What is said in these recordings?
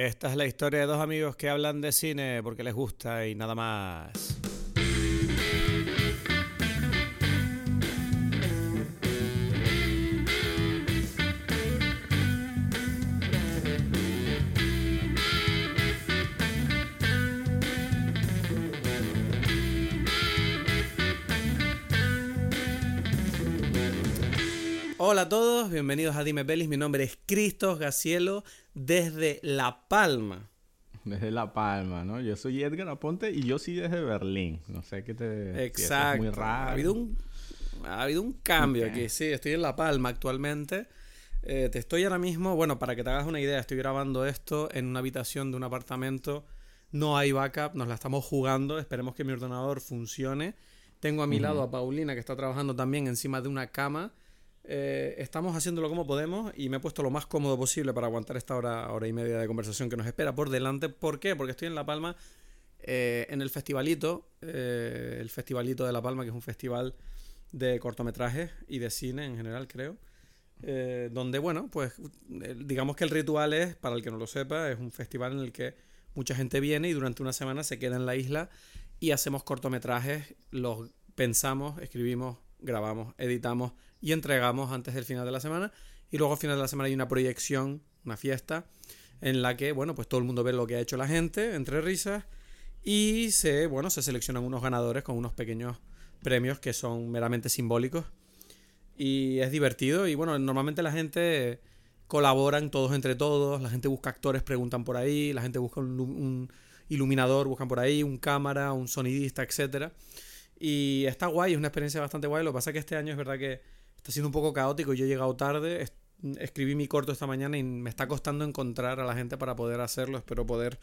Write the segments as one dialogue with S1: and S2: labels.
S1: Esta es la historia de dos amigos que hablan de cine porque les gusta y nada más. Hola a todos, bienvenidos a Dime Pelis. Mi nombre es Cristos Gacielo desde La Palma.
S2: Desde La Palma, ¿no? Yo soy Edgar Aponte y yo sí desde Berlín. No sé qué te.
S1: Exacto. muy raro. Ha habido un, ha habido un cambio aquí. Sí, estoy en La Palma actualmente. Eh, te estoy ahora mismo, bueno, para que te hagas una idea, estoy grabando esto en una habitación de un apartamento. No hay backup, nos la estamos jugando. Esperemos que mi ordenador funcione. Tengo a mi lado a Paulina que está trabajando también encima de una cama. Eh, estamos haciéndolo como podemos y me he puesto lo más cómodo posible para aguantar esta hora, hora y media de conversación que nos espera por delante. ¿Por qué? Porque estoy en La Palma eh, en el festivalito, eh, el festivalito de La Palma, que es un festival de cortometrajes y de cine en general, creo. donde, bueno, pues digamos que el ritual es, para el que no lo sepa, es un festival en el que mucha gente viene y durante una semana se queda en la isla y hacemos cortometrajes, los pensamos, escribimos, grabamos, editamos y entregamos antes del final de la semana. Y luego al final de la semana hay una proyección, una fiesta, en la que, bueno, pues todo el mundo ve lo que ha hecho la gente, entre risas, y se, bueno, se seleccionan unos ganadores con unos pequeños premios que son meramente simbólicos. Y es divertido, y bueno, normalmente la gente colaboran todos entre todos, la gente busca actores, preguntan por ahí, la gente busca un, iluminador, buscan por ahí, un cámara, un sonidista, etcétera. Y está guay, es una experiencia bastante guay. Lo que pasa es que este año es verdad que está siendo un poco caótico. Yo he llegado tarde, escribí mi corto esta mañana y me está costando encontrar a la gente para poder hacerlo. Espero poder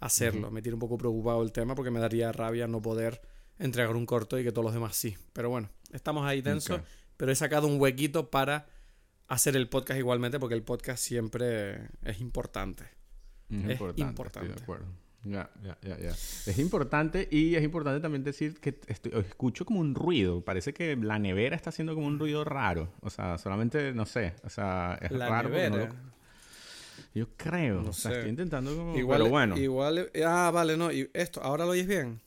S1: hacerlo. Me tiene un poco preocupado el tema porque me daría rabia no poder entregar un corto y que todos los demás sí. Pero bueno, estamos ahí tensos. Pero he sacado un huequito para hacer el podcast igualmente porque el podcast siempre es importante.
S2: Es importante. Ya, ya, ya, ya. Es importante y es importante también decir que escucho como un ruido. Parece que la nevera está haciendo como un ruido raro. O sea, solamente, no sé. O sea, es
S1: la
S2: raro.
S1: Nevera.
S2: Yo creo. No o sea, estoy intentando como...
S1: Igual,
S2: Pero bueno.
S1: Igual... Ah, vale, no. ¿Y esto? ¿Ahora lo oyes bien?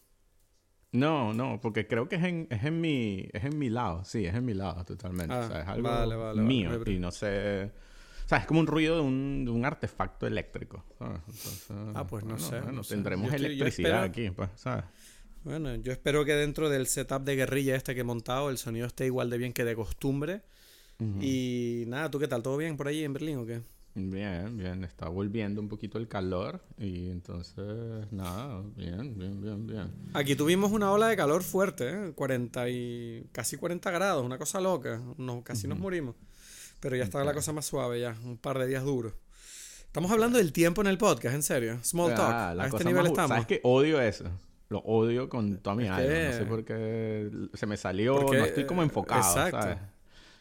S2: No, no, porque creo que es en, es en mi es en mi lado, sí, es en mi lado totalmente. o sea, es algo
S1: vale, vale,
S2: mío y no sé sea, es como un ruido de un, de un artefacto eléctrico.
S1: ah, pues no sé.
S2: Bueno, tendremos electricidad aquí, pues, ¿sabes?
S1: Bueno, yo espero que dentro del setup de guerrilla este que he montado, el sonido esté igual de bien que de costumbre. Y nada, ¿tú qué tal? ¿Todo bien por allí en Berlín o qué?
S2: Bien, bien. Está volviendo un poquito el calor y entonces, nada, bien, bien, bien, bien.
S1: Aquí tuvimos una ola de calor fuerte, ¿eh? 40 y casi 40 grados, una cosa loca. No, casi nos morimos. Pero ya estaba la cosa más suave ya, un par de días duros. Estamos hablando del tiempo en el podcast, en serio. Small talk. a este nivel estamos.
S2: ¿Sabes que odio eso? Lo odio con toda mi alma. No sé por qué se me salió. no estoy como enfocado, exacto. ¿sabes?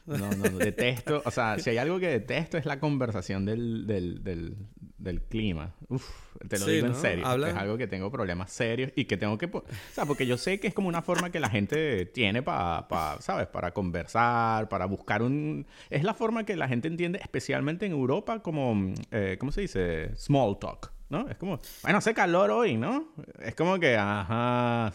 S2: No, no, detesto. O sea, si hay algo que detesto es la conversación del, del, del, del clima. Uf, te lo digo en serio. Es algo que tengo problemas serios y que tengo que... O sea, porque yo sé que es como una forma que la gente tiene para, pa, ¿sabes? Para conversar, para buscar un... Es la forma que la gente entiende, especialmente en Europa, como... Eh, ¿Cómo se dice? Small talk. ¿No? Es como, bueno, hace calor hoy, ¿no? Es como que, ajá,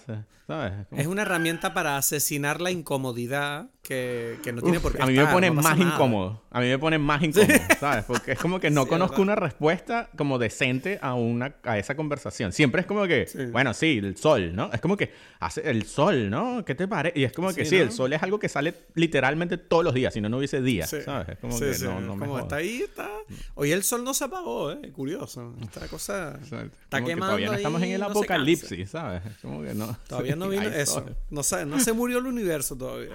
S2: ¿sabes?
S1: Es, una herramienta para asesinar la incomodidad que, no tiene por qué
S2: A mí me pone más incómodo. A mí me pone más incómodo, ¿sabes? Porque es como que no conozco una respuesta como decente a, una, a esa conversación. Siempre es como que, bueno, sí, el sol, ¿no? Es como que hace el sol, ¿no? ¿Qué te parece? Y es como que sí, el sol es algo que sale literalmente todos los días, si no, no hubiese días, ¿sabes? Es como que no, no me
S1: como está ahí, está. Hoy el sol no se apagó, ¿eh? Curioso. Esta cosa está quemando.
S2: todavía no estamos en el apocalipsis, ¿sabes? Como que no.
S1: Todavía no vino eso. No, no se murió el universo todavía.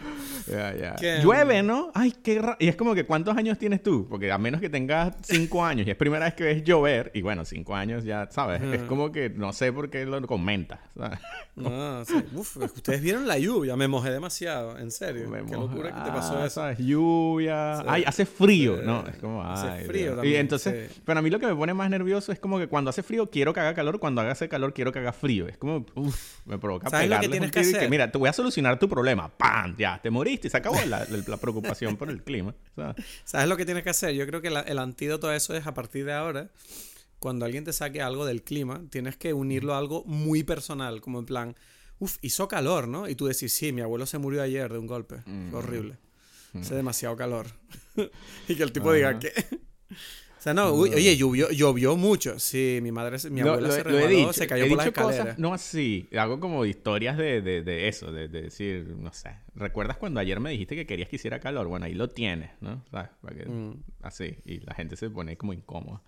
S2: Ya, ya. Llueve, ¿no? Ay, qué raro. Y es como que, ¿cuántos años tienes tú? Porque a menos que tengas cinco años y es primera vez que ves llover, y bueno, cinco años ya, ¿sabes? Es como que no sé por qué lo comentas, ¿sabes?
S1: No, sí. Uf, ustedes vieron la lluvia, me mojé demasiado, en serio. qué locura que te pasó ah, eso.
S2: ¿sabes? Lluvia. Ay, hace frío, ¿no? Es como, ay, hace frío también. Y entonces, pero a mí lo que me pone más nervioso es como que cuando hace frío quiero que haga calor, cuando hace calor quiero que haga frío. Es como, uff, me provoca
S1: ¿Sabes lo que tienes que hacer?
S2: mira, te voy a solucionar tu problema. ¡Pam! Ya, te moriste y se acabó la, preocupación por el clima.
S1: ¿sabes? lo que tienes que hacer? Yo creo que el antídoto a eso es a partir de ahora cuando alguien te saque algo del clima, tienes que unirlo a algo muy personal, como en plan, uff, hizo calor, ¿no? Y tú decís, sí, mi abuelo se murió ayer de un golpe. horrible. Hace demasiado calor. y que el tipo diga, ¿qué? O sea, no, oye, llovió, llovió mucho. Sí, mi madre, mi abuela se resbaló, se cayó por las escaleras.
S2: no así, hago como historias de, de, de eso, de, de, decir, no sé. ¿Recuerdas cuando ayer me dijiste que querías que hiciera calor? Bueno, ahí lo tienes, ¿no? ¿Sabes? Mm. Así, y la gente se pone como incómoda.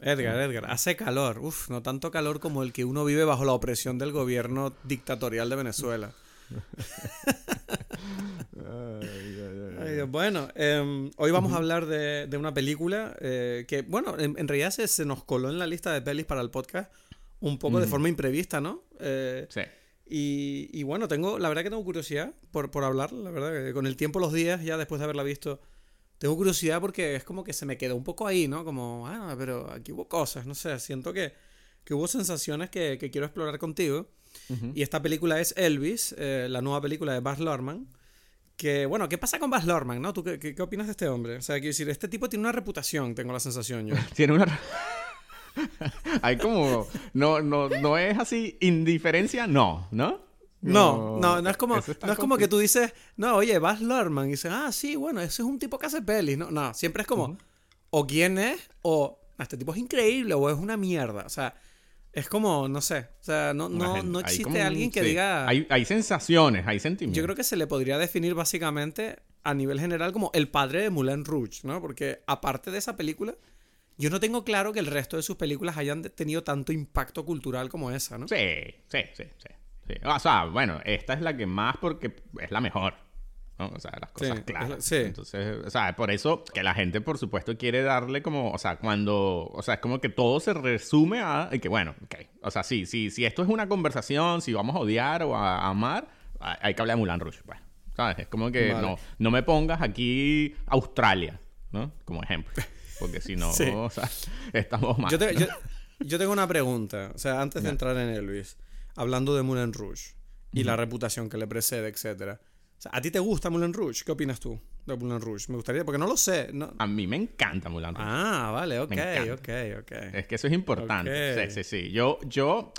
S1: Edgar, Edgar, hace calor. Uf, no tanto calor como el que uno vive bajo la opresión del gobierno dictatorial de Venezuela. Bueno, em, hoy vamos a hablar de, una película eh, que, bueno, en, realidad se, nos coló en la lista de pelis para el podcast un poco de forma imprevista, ¿no? Eh, sí. Y, bueno, tengo, la verdad que tengo curiosidad por, por hablar, la verdad, que con el tiempo, los días, ya después de haberla visto, tengo curiosidad porque es como que se me quedó un poco ahí, ¿no? Como, ah, pero aquí hubo cosas, no sé, siento que, que hubo sensaciones que, que quiero explorar contigo. Y esta película es Elvis, eh, la nueva película de Baz Luhrmann. Que, bueno, ¿qué pasa con Baz Luhrmann, no? ¿Tú qué, qué, opinas de este hombre? O sea, quiero decir, este tipo tiene una reputación, tengo la sensación yo.
S2: tiene una... Hay como... No, no, no es así, indiferencia, no, ¿no?
S1: No, no, no, es como, no es como que tú dices, no, oye, Baz Luhrmann, y dices, ah, sí, bueno, ese es un tipo que hace pelis. No, no, siempre es como, o quién es, o ah, este tipo es increíble, o es una mierda. O sea, es como, no sé, o sea, no, no, no existe alguien que diga...
S2: Hay, hay sensaciones, hay sentimientos.
S1: Yo creo que se le podría definir básicamente a nivel general como el padre de Moulin Rouge, ¿no? Porque aparte de esa película, yo no tengo claro que el resto de sus películas hayan tenido tanto impacto cultural como esa, ¿no?
S2: Sí, sí, sí, sí. sí. O sea, bueno, esta es la que más porque es la mejor. O sea, las cosas claras. Sí. Entonces, o sea, por eso que la gente, por supuesto, quiere darle como, o sea, cuando, o sea, es como que todo se resume a que, bueno, ok, o sea, sí, sí, si esto es una conversación, si vamos a odiar o a, amar, hay que hablar de Mulan pues, ¿sabes? Es como que no, no me pongas aquí Australia, ¿no? Como ejemplo. Porque si no, o sea, estamos mal.
S1: Yo, tengo una pregunta, o sea, antes de entrar en Elvis, hablando de Moulin Rouge y la reputación que le precede, etcétera. ¿A ti te gusta Moulin Rouge? ¿Qué opinas tú de Moulin Rouge? Me gustaría, porque no lo sé.
S2: A mí me encanta Moulin Rouge.
S1: Ah, vale, ok, ok, ok.
S2: Es que eso es importante. Sí, sí, sí. Yo, yo,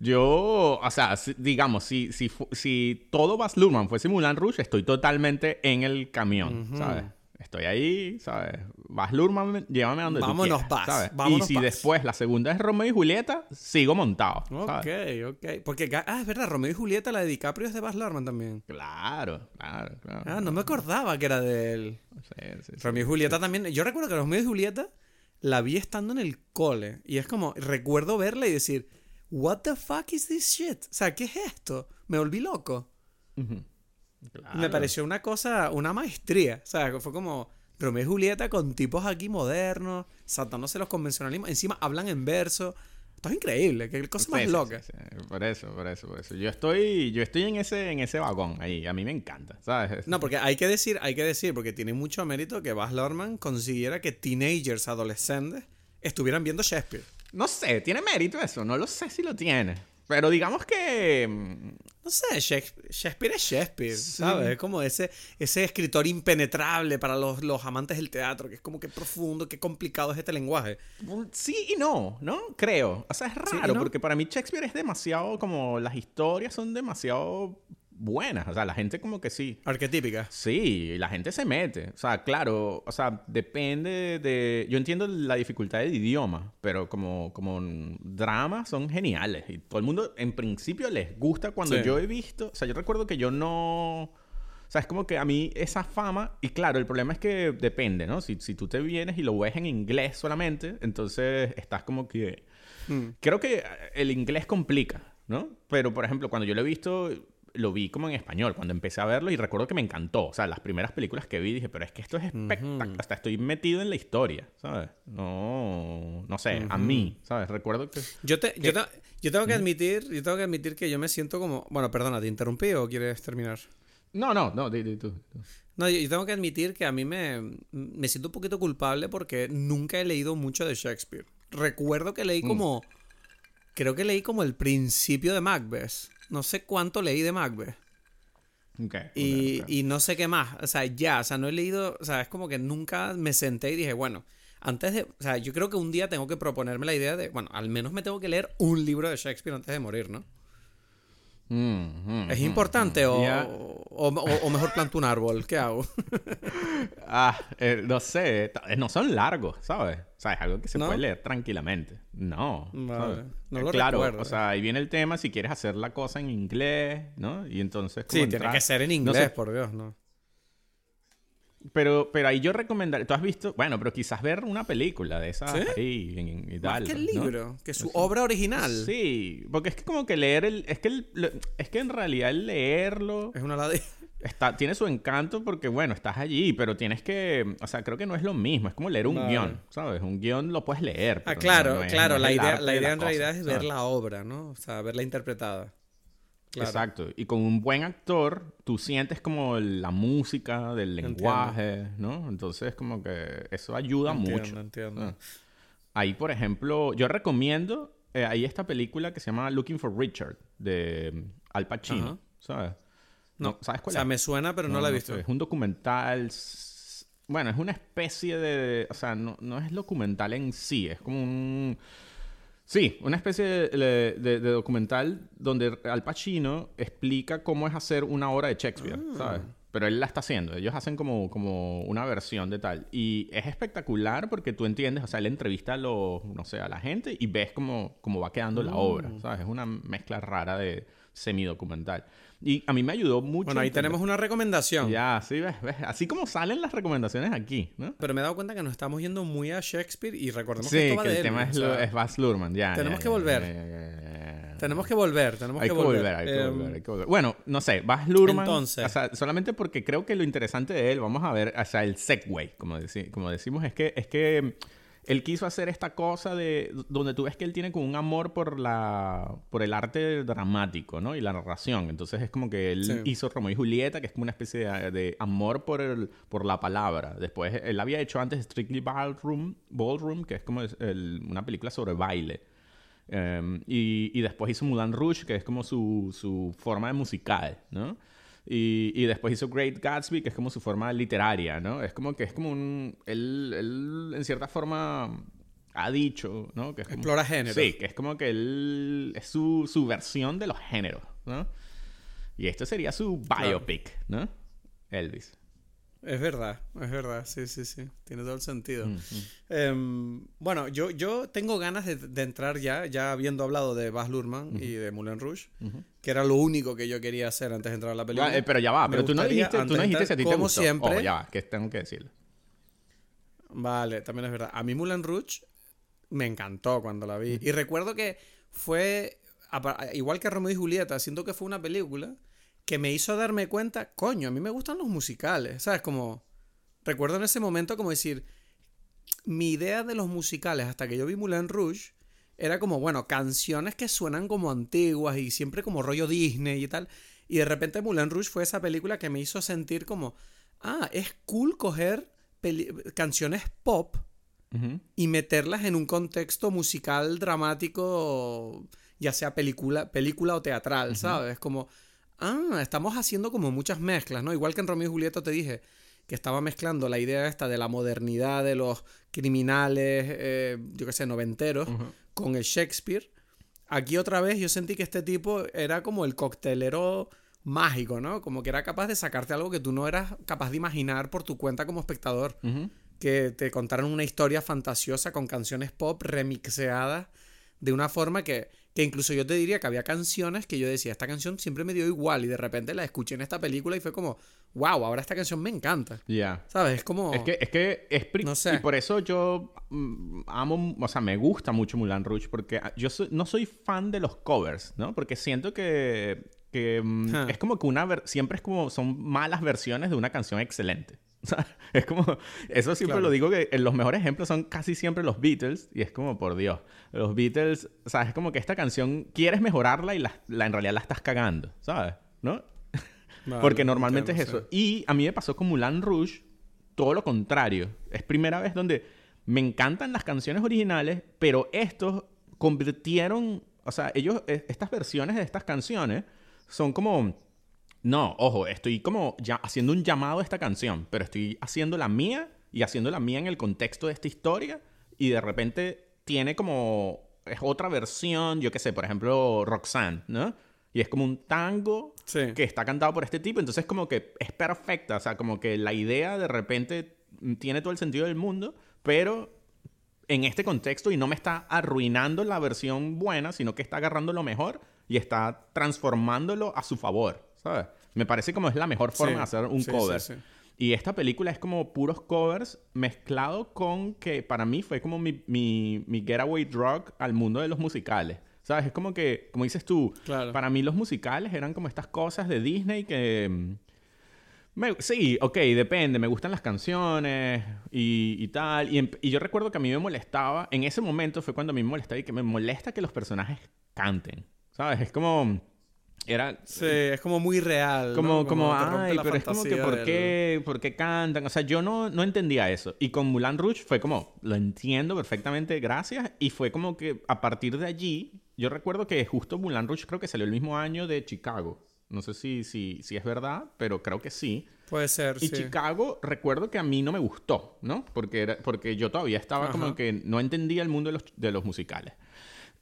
S2: yo, o sea, digamos, si, si, si todo Bas Luhrmann fuese Moulin Rouge, estoy totalmente en el camión, ¿sabes? Estoy ahí, ¿sabes? Vas Lurman, llévame a donde
S1: Vámonos,
S2: tú quieras,
S1: ¿sabes?
S2: y si después la segunda es Romeo y Julieta, sigo montado.
S1: Ok, ok. Porque, ah, es verdad, Romeo y Julieta, la de DiCaprio es de Baz Luhrmann también.
S2: Claro, claro, claro.
S1: Ah, no me acordaba que era de él. Sí, sí, Romeo y Julieta también. Yo recuerdo que Romeo y Julieta la vi estando en el cole. Y es como, recuerdo verla y decir, ¿What the fuck is this shit? O sea, ¿qué es esto? Me volví loco. Me pareció una cosa, una maestría. O sea, fue como Romeo y Julieta con tipos aquí modernos, saltándose los convencionalismos. Encima hablan en verso. Esto es increíble, qué cosa más loca.
S2: Por eso, por eso, por eso. Yo estoy, yo estoy en ese, en ese vagón ahí. A mí me encanta, ¿sabes?
S1: No, porque hay que decir, hay que decir, porque tiene mucho mérito que Baz Luhrmann consiguiera que teenagers, adolescentes, estuvieran viendo Shakespeare.
S2: No sé, tiene mérito eso. No lo sé si lo tiene. Pero digamos que. Mm,
S1: no sé, Shakespeare, es Shakespeare, ¿sabes? Es como ese, ese escritor impenetrable para los, los, amantes del teatro, que es como que profundo, que complicado es este lenguaje.
S2: Sí y no, ¿no? Creo. O sea, es raro, porque para mí Shakespeare es demasiado como. Las historias son demasiado buenas. O sea, la gente como que sí.
S1: Arquetípica.
S2: Sí, la gente se mete. O sea, claro, o sea, depende de... Yo entiendo la dificultad del idioma, pero como, como drama son geniales. Y todo el mundo en principio les gusta cuando yo he visto... O sea, yo recuerdo que yo no... O sea, es como que a mí esa fama, y claro, el problema es que depende, ¿no? Si, si tú te vienes y lo ves en inglés solamente, entonces estás como que... Mm. Creo que el inglés complica, ¿no? Pero, por ejemplo, cuando yo lo he visto, lo vi como en español cuando empecé a verlo y recuerdo que me encantó. O sea, las primeras películas que vi dije, pero es que esto es espectacular. Hasta estoy metido en la historia, ¿sabes? No, no sé, a mí, ¿sabes? Recuerdo que...
S1: Yo, te, yo, yo, tengo que admitir, yo tengo que admitir que yo me siento como... Bueno, perdona, ¿te interrumpí o quieres terminar?
S2: No, no, no, di, tú,
S1: No, yo, tengo que admitir que a mí me, me siento un poquito culpable porque nunca he leído mucho de Shakespeare. Recuerdo que leí mm. como... Creo que leí como el principio de Macbeth no sé cuánto leí de Macbeth. y, y, no sé qué más. O sea, ya, o sea, no he leído, o sea, es como que nunca me senté y dije, bueno, antes de, o sea, yo creo que un día tengo que proponerme la idea de, bueno, al menos me tengo que leer un libro de Shakespeare antes de morir, ¿no? Mm, ¿Es mm, importante mm, o, mejor planto un árbol? ¿Qué hago?
S2: ah, eh, no sé. Eh, no son largos, ¿sabes? O sea, es algo que se puede leer tranquilamente. No. No lo Claro, o sea, ahí viene el tema si quieres hacer la cosa en inglés, ¿no? Y entonces...
S1: Sí, tiene que ser en inglés, por Dios, ¿no?
S2: Pero, pero ahí yo recomendaría, tú has visto, bueno, pero quizás ver una película de esa ahí y, tal.
S1: Más que el libro, que su obra original.
S2: Sí, porque es que como que leer el, es que el, es que en realidad el leerlo
S1: es una ladilla.
S2: Está, tiene su encanto porque, bueno, estás allí, pero tienes que, o sea, creo que no es lo mismo, es como leer un guion, ¿sabes? Un guion lo puedes leer.
S1: ah, claro, claro, la idea, la idea en realidad es ver la obra, ¿no? O sea, verla interpretada.
S2: Exacto. Y con un buen actor, tú sientes como la música del lenguaje, ¿no? Entonces, como que eso ayuda mucho. Entiendo. Ah. Ahí, por ejemplo, yo recomiendo, eh, ahí esta película que se llama Looking for Richard, de mm, Al Pacino, ¿sabes?
S1: No, ¿sabes cuál o sea, me suena, pero no, la he visto.
S2: es un documental... Bueno, es una especie de... O sea, no, no es documental en sí, es como un Sí, una especie de, documental donde Al Pacino explica cómo es hacer una obra de Shakespeare, ah. ¿sabes? Pero él la está haciendo. Ellos hacen como, como una versión de tal. Y es espectacular porque tú entiendes, o sea, él entrevista a los, no sé, a la gente y ves cómo, cómo va quedando la obra, mm. ¿sabes? Es una mezcla rara de semidocumental. Y a mí me ayudó mucho.
S1: Bueno, ahí tenemos una recomendación.
S2: Ya, sí, ves, ves. Así como salen las recomendaciones aquí, ¿no?
S1: Pero me he dado cuenta que nos estamos yendo muy a Shakespeare y recordemos que esto va
S2: que
S1: el
S2: tema es, es Baz Luhrmann, ya.
S1: Tenemos que volver. tenemos que volver, tenemos
S2: hay
S1: que,
S2: volver. Hay que em, volver, hay que volver. Bueno, no sé, Baz Luhrmann. Entonces. O sea, solamente porque creo que lo interesante de él, vamos a ver, o sea, el segue, como, como decimos, es que, es que él quiso hacer esta cosa de donde tú ves que él tiene como un amor por la por el arte dramático, ¿no? Y la narración. Entonces es como que él hizo Romeo y Julieta, que es como una especie de, amor por el por la palabra. Después él había hecho antes Strictly Ballroom, Ballroom que es como una película sobre baile. Em, y, y, después hizo Moulin Rouge, que es como su, su forma de musical, ¿no? Y, y, después hizo Great Gatsby, que es como su forma literaria, ¿no? Es como que es como un... Él, él en cierta forma ha dicho, ¿no? Que es
S1: Explora género.
S2: Sí, que es como que él... Es su, su versión de los géneros, ¿no? Y esto sería su biopic, ¿no? Elvis.
S1: Es verdad, es verdad, sí, sí, sí, tiene todo el sentido. Mm. Em, bueno, yo, yo tengo ganas de, entrar ya, ya habiendo hablado de Baz Luhrmann y de Moulin Rouge, que era lo único que yo quería hacer antes de entrar a la película.
S2: Eh, pero ya va, pero tú no dijiste, tú no dijiste si a ti te gustó.
S1: siempre.
S2: Oh, ya va, que tengo que decirlo.
S1: Vale, también es verdad. A mí Moulin Rouge me encantó cuando la vi. Y recuerdo que fue, igual que Romeo y Julieta, siento que fue una película que me hizo darme cuenta, coño, a mí me gustan los musicales, ¿sabes? Como, recuerdo en ese momento como decir, mi idea de los musicales hasta que yo vi Moulin Rouge era como, bueno, canciones que suenan como antiguas y siempre como rollo Disney y tal. Y de repente Moulin Rouge fue esa película que me hizo sentir como, ah, es cool coger canciones pop y meterlas en un contexto musical dramático, ya sea película, película o teatral, ¿sabes? Como, ah, estamos haciendo como muchas mezclas, ¿no? Igual que en Romeo y Julieta te dije que estaba mezclando la idea esta de la modernidad de los criminales, eh, yo qué sé, noventeros, con el Shakespeare. Aquí otra vez yo sentí que este tipo era como el coctelero mágico, ¿no? Como que era capaz de sacarte algo que tú no eras capaz de imaginar por tu cuenta como espectador. Que te contaran una historia fantasiosa con canciones pop remixeadas de una forma que que incluso yo te diría que había canciones que yo decía, esta canción siempre me dio igual y de repente la escuché en esta película y fue como, wow, ahora esta canción me encanta.
S2: Ya.
S1: ¿Sabes? Es como...
S2: Es que es, que es no sé. Y por eso yo mm, amo, o sea, me gusta mucho Mulan Rouge porque yo no soy fan de los covers, ¿no? Porque siento que, que mm, es como que una... Siempre es como... Son malas versiones de una canción excelente. O sea, es como, eso siempre lo digo que los mejores ejemplos son casi siempre los Beatles y es como, por Dios, los Beatles, o sea, es como que esta canción quieres mejorarla y la, en realidad la estás cagando, ¿sabes? ¿No? Porque normalmente es eso. Y a mí me pasó con Mulan Rouge todo lo contrario. Es primera vez donde me encantan las canciones originales, pero estos convirtieron, o sea, ellos, e, estas versiones de estas canciones son como no, ojo, estoy como ya haciendo un llamado a esta canción, pero estoy haciendo la mía y haciéndola mía en el contexto de esta historia y de repente tiene como es otra versión, yo qué sé, por ejemplo, Roxanne, ¿no? Y es como un tango que está cantado por este tipo, entonces como que es perfecta, o sea, como que la idea de repente tiene todo el sentido del mundo, pero en este contexto y no me está arruinando la versión buena, sino que está agarrando lo mejor y está transformándolo a su favor, ¿sabes? Me parece como es la mejor forma de hacer un cover. Y esta película es como puros covers mezclado con que para mí fue como mi, mi, mi getaway drug al mundo de los musicales. ¿Sabes? Es como que, como dices tú, para mí los musicales eran como estas cosas de Disney que... Mm, sí, ok, depende, me gustan las canciones y, y tal. Y, y, yo recuerdo que a mí me molestaba, en ese momento fue cuando a mí me molestaba y que me molesta que los personajes canten. ¿Sabes? Es como era
S1: sí es como muy real
S2: como como, ay pero es como que ¿por qué por qué cantan o sea yo no no entendía eso. Y con Mulan Rouge fue como lo entiendo perfectamente gracias y fue como que a partir de allí yo recuerdo que justo Mulan Rouge creo que salió el mismo año de Chicago. No sé si si si es verdad pero creo que sí.
S1: Puede ser
S2: y Chicago recuerdo que a mí no me gustó no porque era, porque yo todavía estaba como que no entendía el mundo de los de los musicales.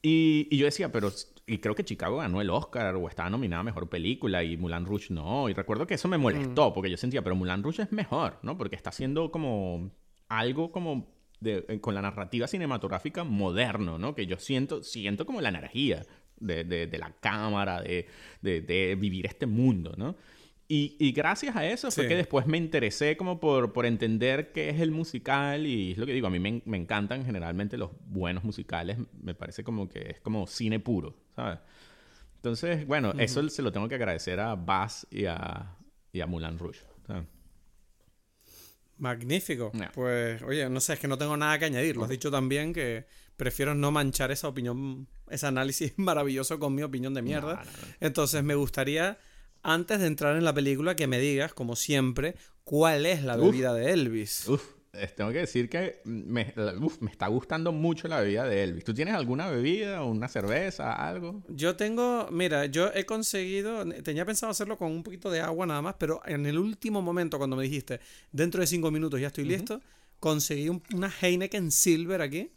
S2: Y, y, yo decía, pero y creo que Chicago ganó el Oscar o estaba nominada a Mejor Película y Mulan Rouge no. Y recuerdo que eso me molestó mm. porque yo sentía, pero Mulan Rouge es mejor, ¿no? Porque está haciendo como algo como de, eh, con la narrativa cinematográfica moderno, ¿no? Que yo siento, siento como la energía de, de, de la cámara, de, de, vivir este mundo, ¿no? Y, gracias a eso fue que después me interesé como por, por entender qué es el musical y es lo que digo, a mí me, me encantan generalmente los buenos musicales, me parece como que es como cine puro, ¿sabes? Entonces, bueno, eso se lo tengo que agradecer a Bass y a, y a Mulan Rouge.
S1: Magnífico. Pues, oye, no sé, es que no tengo nada que añadir. Lo has dicho también que prefiero no manchar esa opinión, ese análisis maravilloso con mi opinión de mierda. Entonces, me gustaría antes de entrar en la película, que me digas, como siempre, cuál es la bebida de Elvis.
S2: Uf, tengo que decir que me, está gustando mucho la bebida de Elvis. ¿Tú tienes alguna bebida, una cerveza, algo?
S1: Yo tengo, mira, yo he conseguido, tenía pensado hacerlo con un poquito de agua nada más, pero en el último momento cuando me dijiste, dentro de cinco minutos ya estoy listo, conseguí una Heineken Silver aquí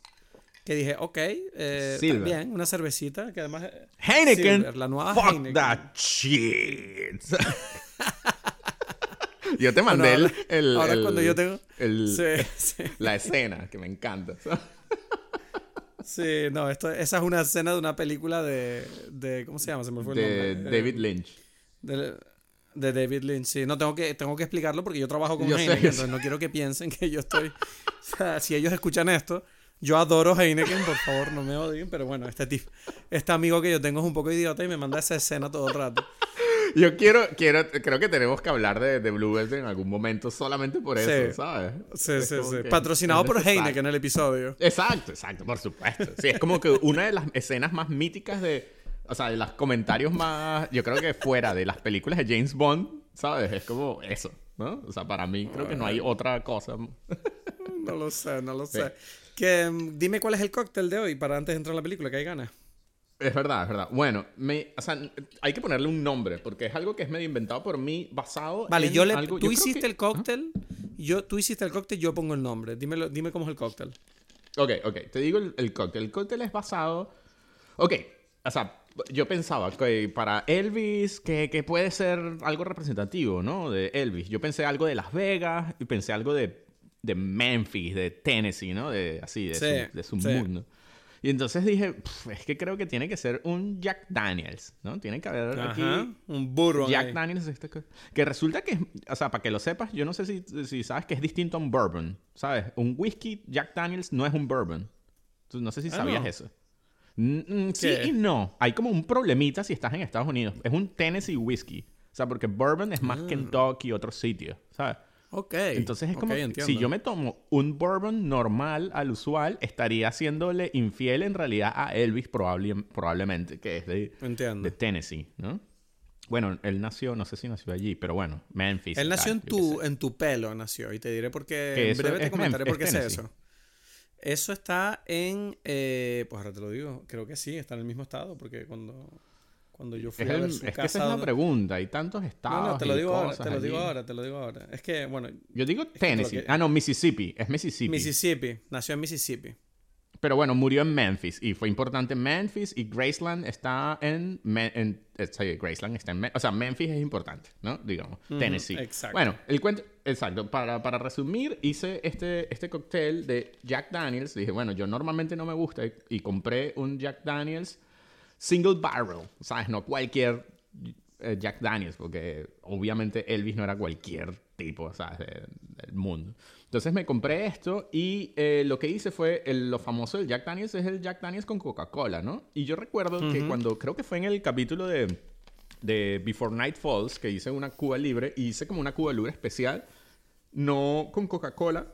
S1: que dije, ok, eh, bien, una cervecita, que además... Eh,
S2: Heineken, la nueva fuck that shit. yo te mandé el, el,
S1: Ahora cuando yo tengo...
S2: La escena, que me encanta.
S1: sí, no, esto, esa es una escena de una película de... de ¿Cómo se llama? Se me fue
S2: el nombre. David Lynch.
S1: De, de, David Lynch, sí. No, tengo que, tengo que explicarlo porque yo trabajo con Heineken, entonces no quiero que piensen que yo estoy... O sea, si ellos escuchan esto yo adoro Heineken, por favor, no me odien, pero bueno, este, este amigo que yo tengo es un poco idiota y me manda esa escena todo el rato.
S2: Yo quiero, quiero, creo que tenemos que hablar de, de Bluebird en algún momento solamente por eso, ¿sabes?
S1: Sí, sí, sí. Patrocinado por Heineken en el episodio.
S2: Exacto, exacto, por supuesto. Sí, es como que una de las escenas más míticas de, o sea, de los comentarios más, yo creo que fuera de las películas de James Bond, ¿sabes? Es como eso, ¿no? O sea, para mí creo que no hay otra cosa.
S1: No lo sé, no lo sé. Que, mm, dime cuál es el cóctel de hoy para antes de entrar a la película, que hay ganas.
S2: Es verdad, es verdad. Bueno, me, o sea, hay que ponerle un nombre, porque es algo que es medio inventado por mí, basado
S1: vale,
S2: en
S1: yo le, Tú hiciste el cóctel, yo, tú hiciste el cóctel, yo pongo el nombre. Dímelo, dime cómo es el cóctel.
S2: Ok, ok. Te digo el, cóctel. El cóctel es basado... Ok, o sea, yo pensaba que para Elvis, que, que, puede ser algo representativo, ¿no? De Elvis. Yo pensé algo de Las Vegas y pensé algo de de Memphis, de Tennessee, ¿no? De, así, de su, mundo. Y entonces dije, es que creo que tiene que ser un Jack Daniels, ¿no? Tiene que haber aquí...
S1: Un burro.
S2: Jack Daniels. Este, que resulta que, o sea, para que lo sepas, yo no sé si, si sabes que es distinto a un bourbon, ¿sabes? Un whisky Jack Daniels no es un bourbon. no sé si ah, sabías eso. sí y no. Hay como un problemita si estás en Estados Unidos. Es un Tennessee whisky. O sea, porque bourbon es más ah. Kentucky y otro sitio, ¿sabes?
S1: Ok.
S2: Entonces es como si yo me tomo un bourbon normal al usual, estaría haciéndole infiel en realidad a Elvis probablemente, que es de, de Tennessee, ¿no? Bueno, él nació, no sé si nació allí, pero bueno, Memphis.
S1: Él nació en tu, en tu pelo, nació, y te diré por qué. En breve te comentaré por qué es, eso. Eso está en. Eh, pues ahora te lo digo, creo que sí, está en el mismo estado, porque cuando cuando yo fui a ver su
S2: es
S1: casa.
S2: Que esa es la pregunta, hay tantos estados.
S1: No, no, te lo digo ahora, te lo digo ahora, te lo digo ahora. Es que, bueno.
S2: Yo digo Tennessee. Ah, no, Mississippi. Es Mississippi.
S1: Mississippi. Nació en Mississippi.
S2: Pero bueno, murió en Memphis y fue importante en Memphis y Graceland está en... en eh, Graceland está en... o sea, Memphis es importante, ¿no? Digamos, Tennessee. Exacto. Bueno, el cuento... Exacto. Para, para resumir, hice este, este cóctel de Jack Daniels. Dije, bueno, yo normalmente no me gusta y, compré un Jack Daniels single barrel, ¿sabes? No cualquier eh, Jack Daniels, porque obviamente Elvis no era cualquier tipo, ¿sabes? del mundo. Entonces me compré esto y eh, lo que hice fue, lo famoso del Jack Daniels es el Jack Daniels con Coca-Cola, ¿no? Y yo recuerdo que cuando, creo que fue en el capítulo de, de Before Night Falls, que hice una Cuba libre, y hice como una Cuba libre especial, no con Coca-Cola,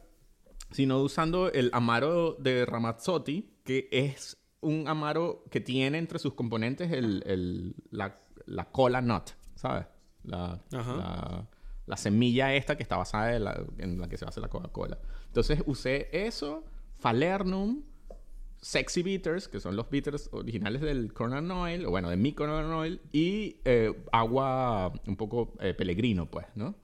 S2: sino usando el Amaro de Ramazzotti, que es un Amaro que tiene entre sus componentes el, el, la, la cola nut, ¿sabes? La, la, la semilla esta que está basada en la, en que se hace la Coca-Cola. Entonces usé eso, Falernum, Sexy Bitters, que son los bitters originales del Corn Oil, o bueno, de mi Corn Oil, y eh, agua un poco eh, pelegrino, pues, ¿no?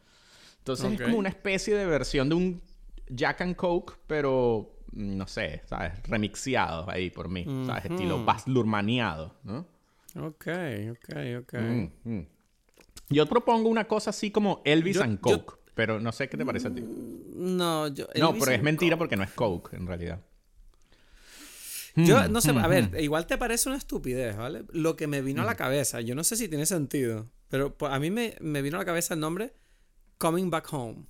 S2: Entonces es como una especie de versión de un Jack and Coke, pero no sé, ¿sabes? Remixiado ahí por mí, ¿sabes? Estilo Baz Lurmaniado, ¿no?
S1: Ok, ok, ok. Mm, mm.
S2: Yo propongo una cosa así como Elvis and Coke, pero no sé qué te parece a ti.
S1: Mm, no, yo,
S2: no, pero es mentira porque no es Coke en realidad.
S1: Yo no sé, a ver, igual te parece una estupidez, ¿vale? Lo que me vino a la cabeza, yo no sé si tiene sentido, pero a mí me, vino a la cabeza el nombre Coming Back Home.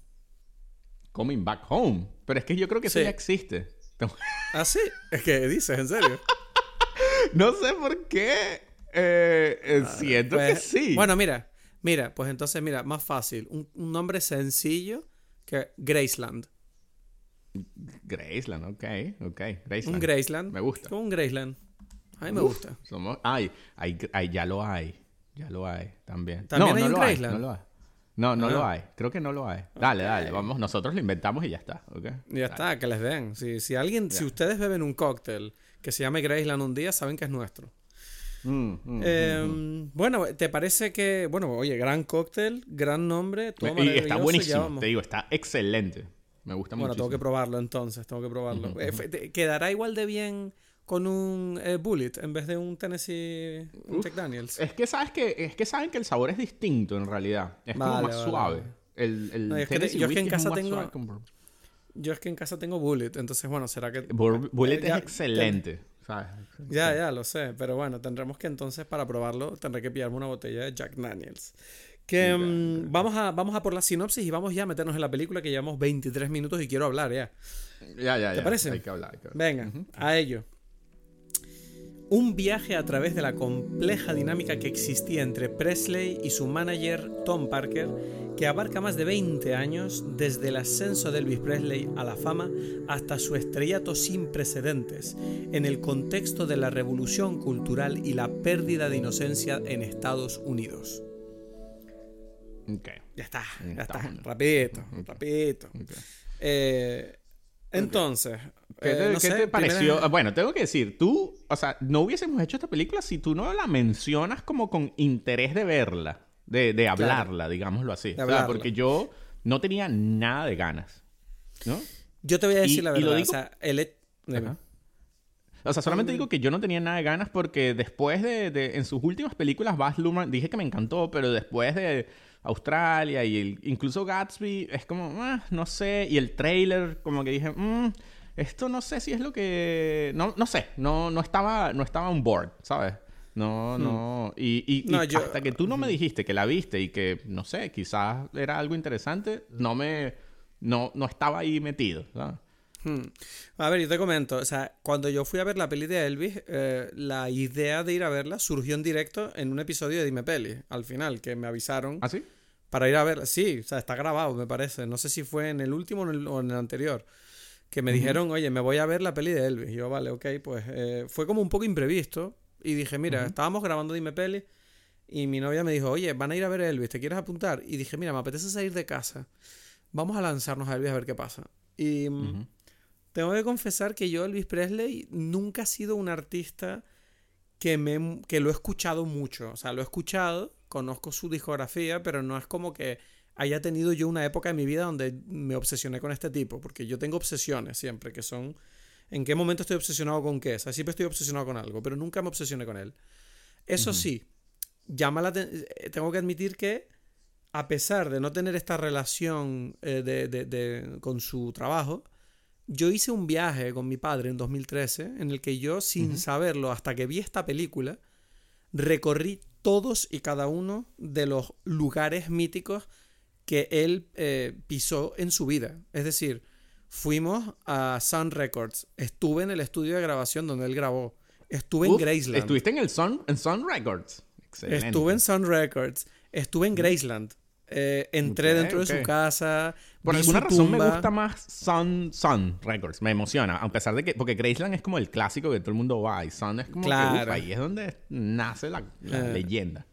S2: Coming Back Home. Pero es que yo creo que eso ya existe.
S1: ¿Ah, sí? Es que dices, en serio.
S2: no sé por qué. Eh, eh, siento que pues, sí.
S1: Bueno, mira, Mira, pues entonces, mira, más fácil. Un, nombre sencillo que Graceland.
S2: Graceland, ok, ok. Graceland.
S1: Un Graceland.
S2: Me gusta.
S1: Un Graceland. A mí me gusta.
S2: Somos... Ay, ya lo hay. Ya lo hay también.
S1: ¿También no, hay no un Graceland?
S2: no lo hay. No, no lo ah. hay. Creo que no lo hay. Dale, dale. Vamos, nosotros lo inventamos y ya está. ¿okay?
S1: Ya está, que les den. Si, si alguien, si ustedes beben un cóctel que se llame Graceland un día, saben que es nuestro. Mm, mm, em, mm, bueno, ¿te parece que, bueno, oye, gran cóctel, gran nombre,
S2: todo Y está buenísimo, te digo, está excelente. Me gusta mucho. Bueno,
S1: tengo que probarlo entonces, tengo que probarlo. Eh, ¿Quedará igual de bien con un eh, Bullet en vez de un Tennessee Jack Daniels?
S2: Es que sabes que es que saben que el sabor es distinto en realidad. Es como más suave. El, el yo es que en casa tengo
S1: yo es que en casa tengo Bullet, entonces bueno, será que
S2: Bullet es excelente.
S1: Ya, ya, lo sé. Pero bueno, tendremos que entonces, para probarlo, tendré que pillarme una botella de Jack Daniels. Que mm, vamos, a, vamos a por la sinopsis y vamos ya a meternos en la película que llevamos 23 minutos y quiero hablar ya.
S2: Ya, ya,
S1: ¿Te parece?
S2: Hay que hablar.
S1: Venga, a ello. Un viaje a través de la compleja dinámica que existía entre Presley y su manager Tom Parker, que abarca más de 20 años desde el ascenso de Elvis Presley a la fama hasta su estrellato sin precedentes, en el contexto de la revolución cultural y la pérdida de inocencia en Estados Unidos.
S2: Okay.
S1: Ya está, ya está. Rapidito, rapidito. Eh, entonces,
S2: ¿Qué te, eh, pareció? Bueno, tengo que decir, tú, o sea, no hubiésemos hecho esta película si tú no la mencionas como con interés de verla, de, hablarla, digámoslo así. porque yo no tenía nada de ganas, ¿no?
S1: Yo te voy a decir la verdad, o sea, el...
S2: O sea, solamente digo que yo no tenía nada de ganas porque después de, en sus últimas películas, Baz Luhrmann, dije que me encantó, pero después de Australia y el, incluso Gatsby, es como, ah, no sé, y el trailer, como que dije, mmm, esto no sé si es lo que... No, no sé, no, no, estaba, no estaba on board, ¿sabes? No, hmm. no. Y, y, hasta que tú no me dijiste que la viste y que, no sé, quizás era algo interesante, no me... No, no estaba ahí metido, ¿sabes?
S1: Hmm. A ver, yo te comento, o sea, cuando yo fui a ver la peli de Elvis, eh, la idea de ir a verla surgió en directo en un episodio de Dime Peli, al final, que me avisaron.
S2: ¿Ah, sí?
S1: Para ir a verla. Sí, o sea, está grabado, me parece. No sé si fue en el último o en el, anterior. Que me dijeron, oye, me voy a ver la peli de Elvis. Y yo, vale, ok, pues eh, fue como un poco imprevisto. Y dije, mira, estábamos grabando Dime Peli. Y mi novia me dijo, oye, van a ir a ver Elvis, ¿te quieres apuntar? Y dije, mira, me apetece salir de casa. Vamos a lanzarnos a Elvis a ver qué pasa. Y. Tengo que confesar que yo, Elvis Presley, nunca ha sido un artista que, me, que lo he escuchado mucho. O sea, lo he escuchado, conozco su discografía, pero no es como que haya tenido yo una época en mi vida donde me obsesioné con este tipo, porque yo tengo obsesiones siempre, que son en qué momento estoy obsesionado con qué. O sea, siempre estoy obsesionado con algo, pero nunca me obsesioné con él. Eso sí, llama la eh, tengo que admitir que a pesar de no tener esta relación eh, de, con su trabajo, yo hice un viaje con mi padre en 2013 en el que yo, sin saberlo, hasta que vi esta película, recorrí todos y cada uno de los lugares míticos que él eh, pisó en su vida. Es decir, fuimos a Sun Records, estuve en el estudio de grabación donde él grabó, estuve en Graceland.
S2: ¿Estuviste en el Sun, en Sun Records?
S1: Estuve en Sun Records, estuve en Graceland. Eh, entré dentro de su casa.
S2: Por alguna razón me gusta más Sun, Sun Records. Me emociona. A pesar de que. Porque Graceland es como el clásico que todo el mundo va. Y Sun es como claro. que. ahí es donde nace la, eh. leyenda.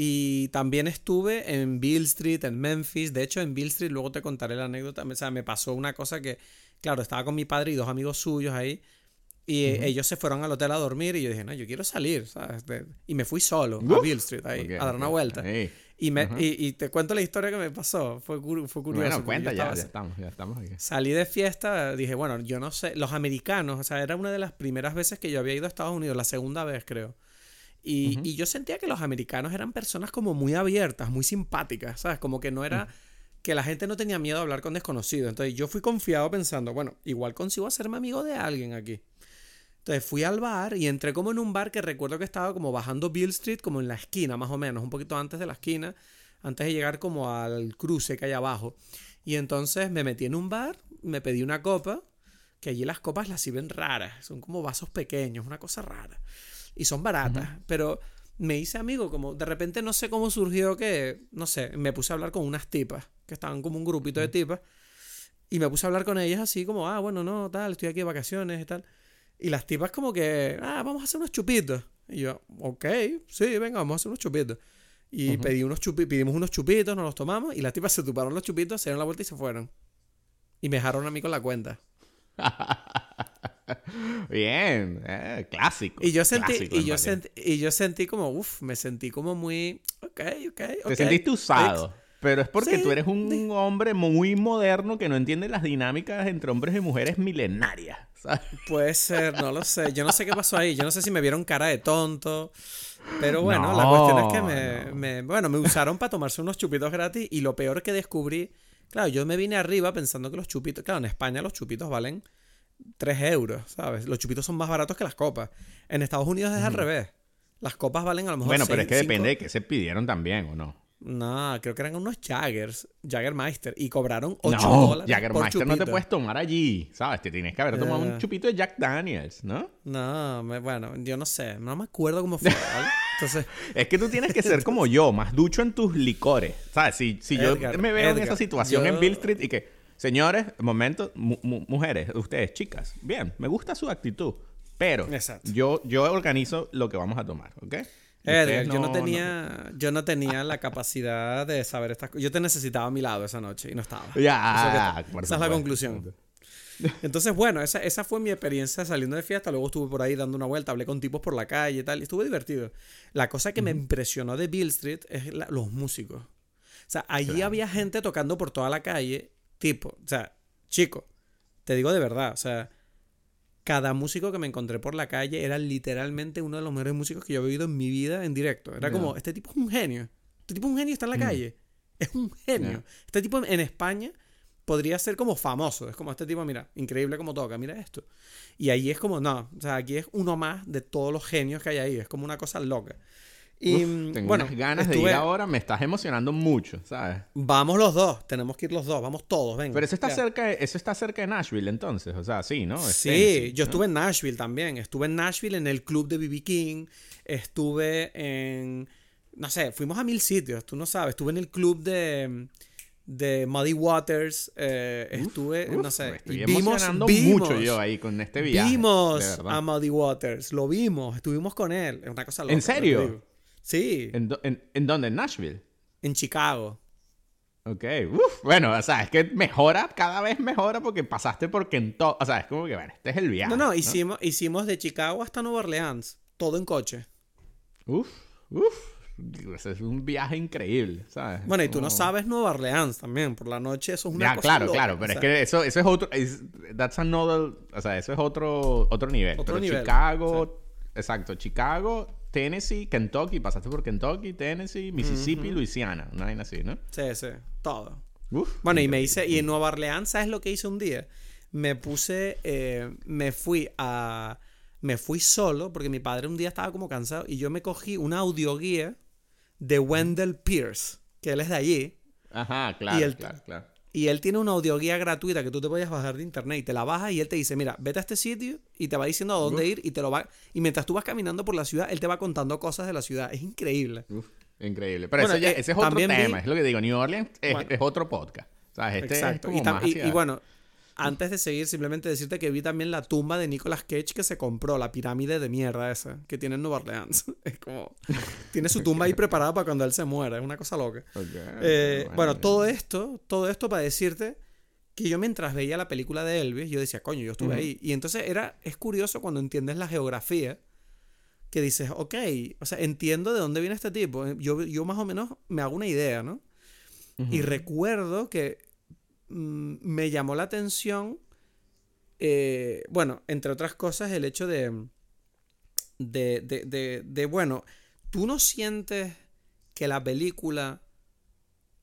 S1: Y también estuve en Bill Street, en Memphis. De hecho, en Bill Street, luego te contaré la anécdota. O sea, me pasó una cosa que. Claro, estaba con mi padre y dos amigos suyos ahí. Y ellos se fueron al hotel a dormir y yo dije, no, yo quiero salir, ¿sabes? y me fui solo a Bill Street ahí, a dar una vuelta. Y, me, y, te cuento la historia que me pasó. Fue, fue curioso.
S2: Bueno, cuenta ya, ya estamos, ya estamos aquí.
S1: Salí de fiesta, dije, bueno, yo no sé, los americanos, o sea, era una de las primeras veces que yo había ido a Estados Unidos, la segunda vez creo. Y, y yo sentía que los americanos eran personas como muy abiertas, muy simpáticas, ¿sabes? Como que no era... Mm. que la gente no tenía miedo a hablar con desconocidos. Entonces yo fui confiado pensando, bueno, igual consigo hacerme amigo de alguien aquí. Entonces fui al bar y entré como en un bar que recuerdo que estaba como bajando Bill Street, como en la esquina más o menos, un poquito antes de la esquina, antes de llegar como al cruce que hay abajo. Y entonces me metí en un bar, me pedí una copa, que allí las copas las sirven raras, son como vasos pequeños, una cosa rara. Y son baratas, pero me hice amigo, como de repente no sé cómo surgió que, no sé, me puse a hablar con unas tipas, que estaban como un grupito de tipas, y me puse a hablar con ellas así como, ah, bueno, no, tal, estoy aquí de vacaciones y tal. Y las tipas como que, ah, vamos a hacer unos chupitos. Y yo, ok, sí, venga, vamos a hacer unos chupitos. Y pedí unos pedimos unos chupitos, nos los tomamos y las tipas se tuparon los chupitos, se dieron la vuelta y se fueron. Y me dejaron a mí con la cuenta.
S2: Bien, eh, clásico.
S1: Y yo sentí, y yo sentí, y yo sentí como, uff, me sentí como muy, ok, ok, ok.
S2: Te sentiste usado. Pero es porque tú eres un hombre muy moderno que no entiende las dinámicas entre hombres y mujeres milenarias.
S1: Puede ser, no lo sé. Yo no sé qué pasó ahí. Yo no sé si me vieron cara de tonto. Pero bueno, la cuestión es que me, bueno, me usaron para tomarse unos chupitos gratis y lo peor que descubrí, claro, yo me vine arriba pensando que los chupitos, claro, en España los chupitos valen 3 euros, ¿sabes? Los chupitos son más baratos que las copas. En Estados Unidos es al revés. Las copas valen a lo mejor
S2: Bueno, pero es que depende de qué se pidieron también o no.
S1: No, creo que eran unos Jaggers, Jaggermeister, y cobraron 8 no, dólares.
S2: Jaggermeister no te puedes tomar allí, ¿sabes? Te tienes que haber tomado un chupito de Jack Daniels, ¿no?
S1: No, bueno, yo no sé, no me acuerdo cómo fue. Entonces...
S2: es que tú tienes que ser como yo, más ducho en tus licores, ¿sabes? Si, si yo me veo en esa situación en Bill Street y que, señores, momento, mujeres, ustedes, chicas, bien, me gusta su actitud, pero yo, yo organizo lo que vamos a tomar, ¿ok?
S1: Yo no tenía, yo no tenía la capacidad de saber estas cosas. Yo te necesitaba a mi lado esa noche y no estaba.
S2: Ya,
S1: esa es la conclusión. Entonces, bueno, esa, esa fue mi experiencia saliendo de fiesta. Luego estuve por ahí dando una vuelta, hablé con tipos por la calle y tal. Y estuve divertido. La cosa que me impresionó de Bill Street es los músicos. O sea, allí había gente tocando por toda la calle, tipo, o sea, chico, te digo de verdad, o sea, cada músico que me encontré por la calle era literalmente uno de los mejores músicos que yo he oído en mi vida en directo. Era como, este tipo es un genio. Este tipo es un genio está en la mm. calle. Es un genio. Este tipo en España podría ser como famoso. Es como este tipo, mira, increíble como toca, mira esto. Y ahí es como, no, o sea, aquí es uno más de todos los genios que hay ahí. Es como una cosa loca.
S2: Y mm, tengo bueno, unas ganas de ir ahora, me estás emocionando mucho, ¿sabes?
S1: Vamos los dos, tenemos que ir los dos, vamos todos, venga.
S2: Pero eso está cerca, eso está cerca de Nashville entonces, o sea, sí, ¿no?
S1: sí, yo estuve en Nashville también, estuve en Nashville en el club de BB King, estuve en no sé, fuimos a mil sitios, tú no sabes, estuve en el club de de Muddy Waters, eh, estuve, no sé,
S2: vimos, vimos, mucho yo ahí con este viaje.
S1: Vimos a Muddy Waters, lo vimos, estuvimos con él, es una cosa loca.
S2: ¿En serio?
S1: Sí.
S2: ¿En, en, dónde? ¿En Nashville?
S1: En Chicago.
S2: Ok, Uf, bueno, o sea, es que mejora, cada vez mejora porque pasaste por Kentucky. O sea, es como que, bueno, este es el viaje.
S1: No, no, hicimos, hicimos de Chicago hasta Nueva Orleans. todo en coche.
S2: Uf, uf. Es un viaje increíble, ¿sabes?
S1: Bueno, y tú no sabes Nueva Orleans también. Por la noche eso es una ya,
S2: claro, claro. Pero es que eso, eso es otro... that's another... O sea, eso es otro, otro nivel. Otro nivel. Chicago... Exacto. Chicago, Tennessee, Kentucky. Pasaste por Kentucky, Tennessee, Mississippi, Louisiana. Una vaina así, ¿no?
S1: Sí, sí. Todo. Uf, bueno, y me hice... Y en Nueva Orleans, ¿sabes lo que hice un día? Me puse... Eh, me fui a... Me fui solo porque mi padre un día estaba como cansado y yo me cogí una audioguía de Wendell Pierce, que él es de allí.
S2: Ajá, claro, y claro, claro.
S1: Y él tiene una audioguía gratuita que tú te puedes bajar de internet y te la bajas y él te dice, mira, vete a este sitio y te va diciendo a dónde ir y te lo va... Y mientras tú vas caminando por la ciudad, él te va contando cosas de la ciudad. Es increíble.
S2: Uf, increíble. Pero eh, ese es otro tema, es lo que digo. New Orleans es, otro podcast. Este exacto.
S1: y, bueno, antes de seguir, simplemente decirte que vi también la tumba de Nicolas Cage que se compró, la pirámide de mierda esa que tiene en Nueva Orleans. Es como. tiene su tumba ahí preparada para cuando él se muera. Es una cosa loca. Eh, bueno, todo esto, todo esto para decirte que yo mientras veía la película de Elvis, yo decía, coño, yo estuve ahí. Y entonces era, es curioso cuando entiendes la geografía, que dices, ok, o sea, entiendo de dónde viene este tipo. Yo, yo más o menos me hago una idea, ¿no? Y recuerdo que me llamó la atención, eh, bueno, entre otras cosas, el hecho de, de, de, de, bueno, tú no sientes que la película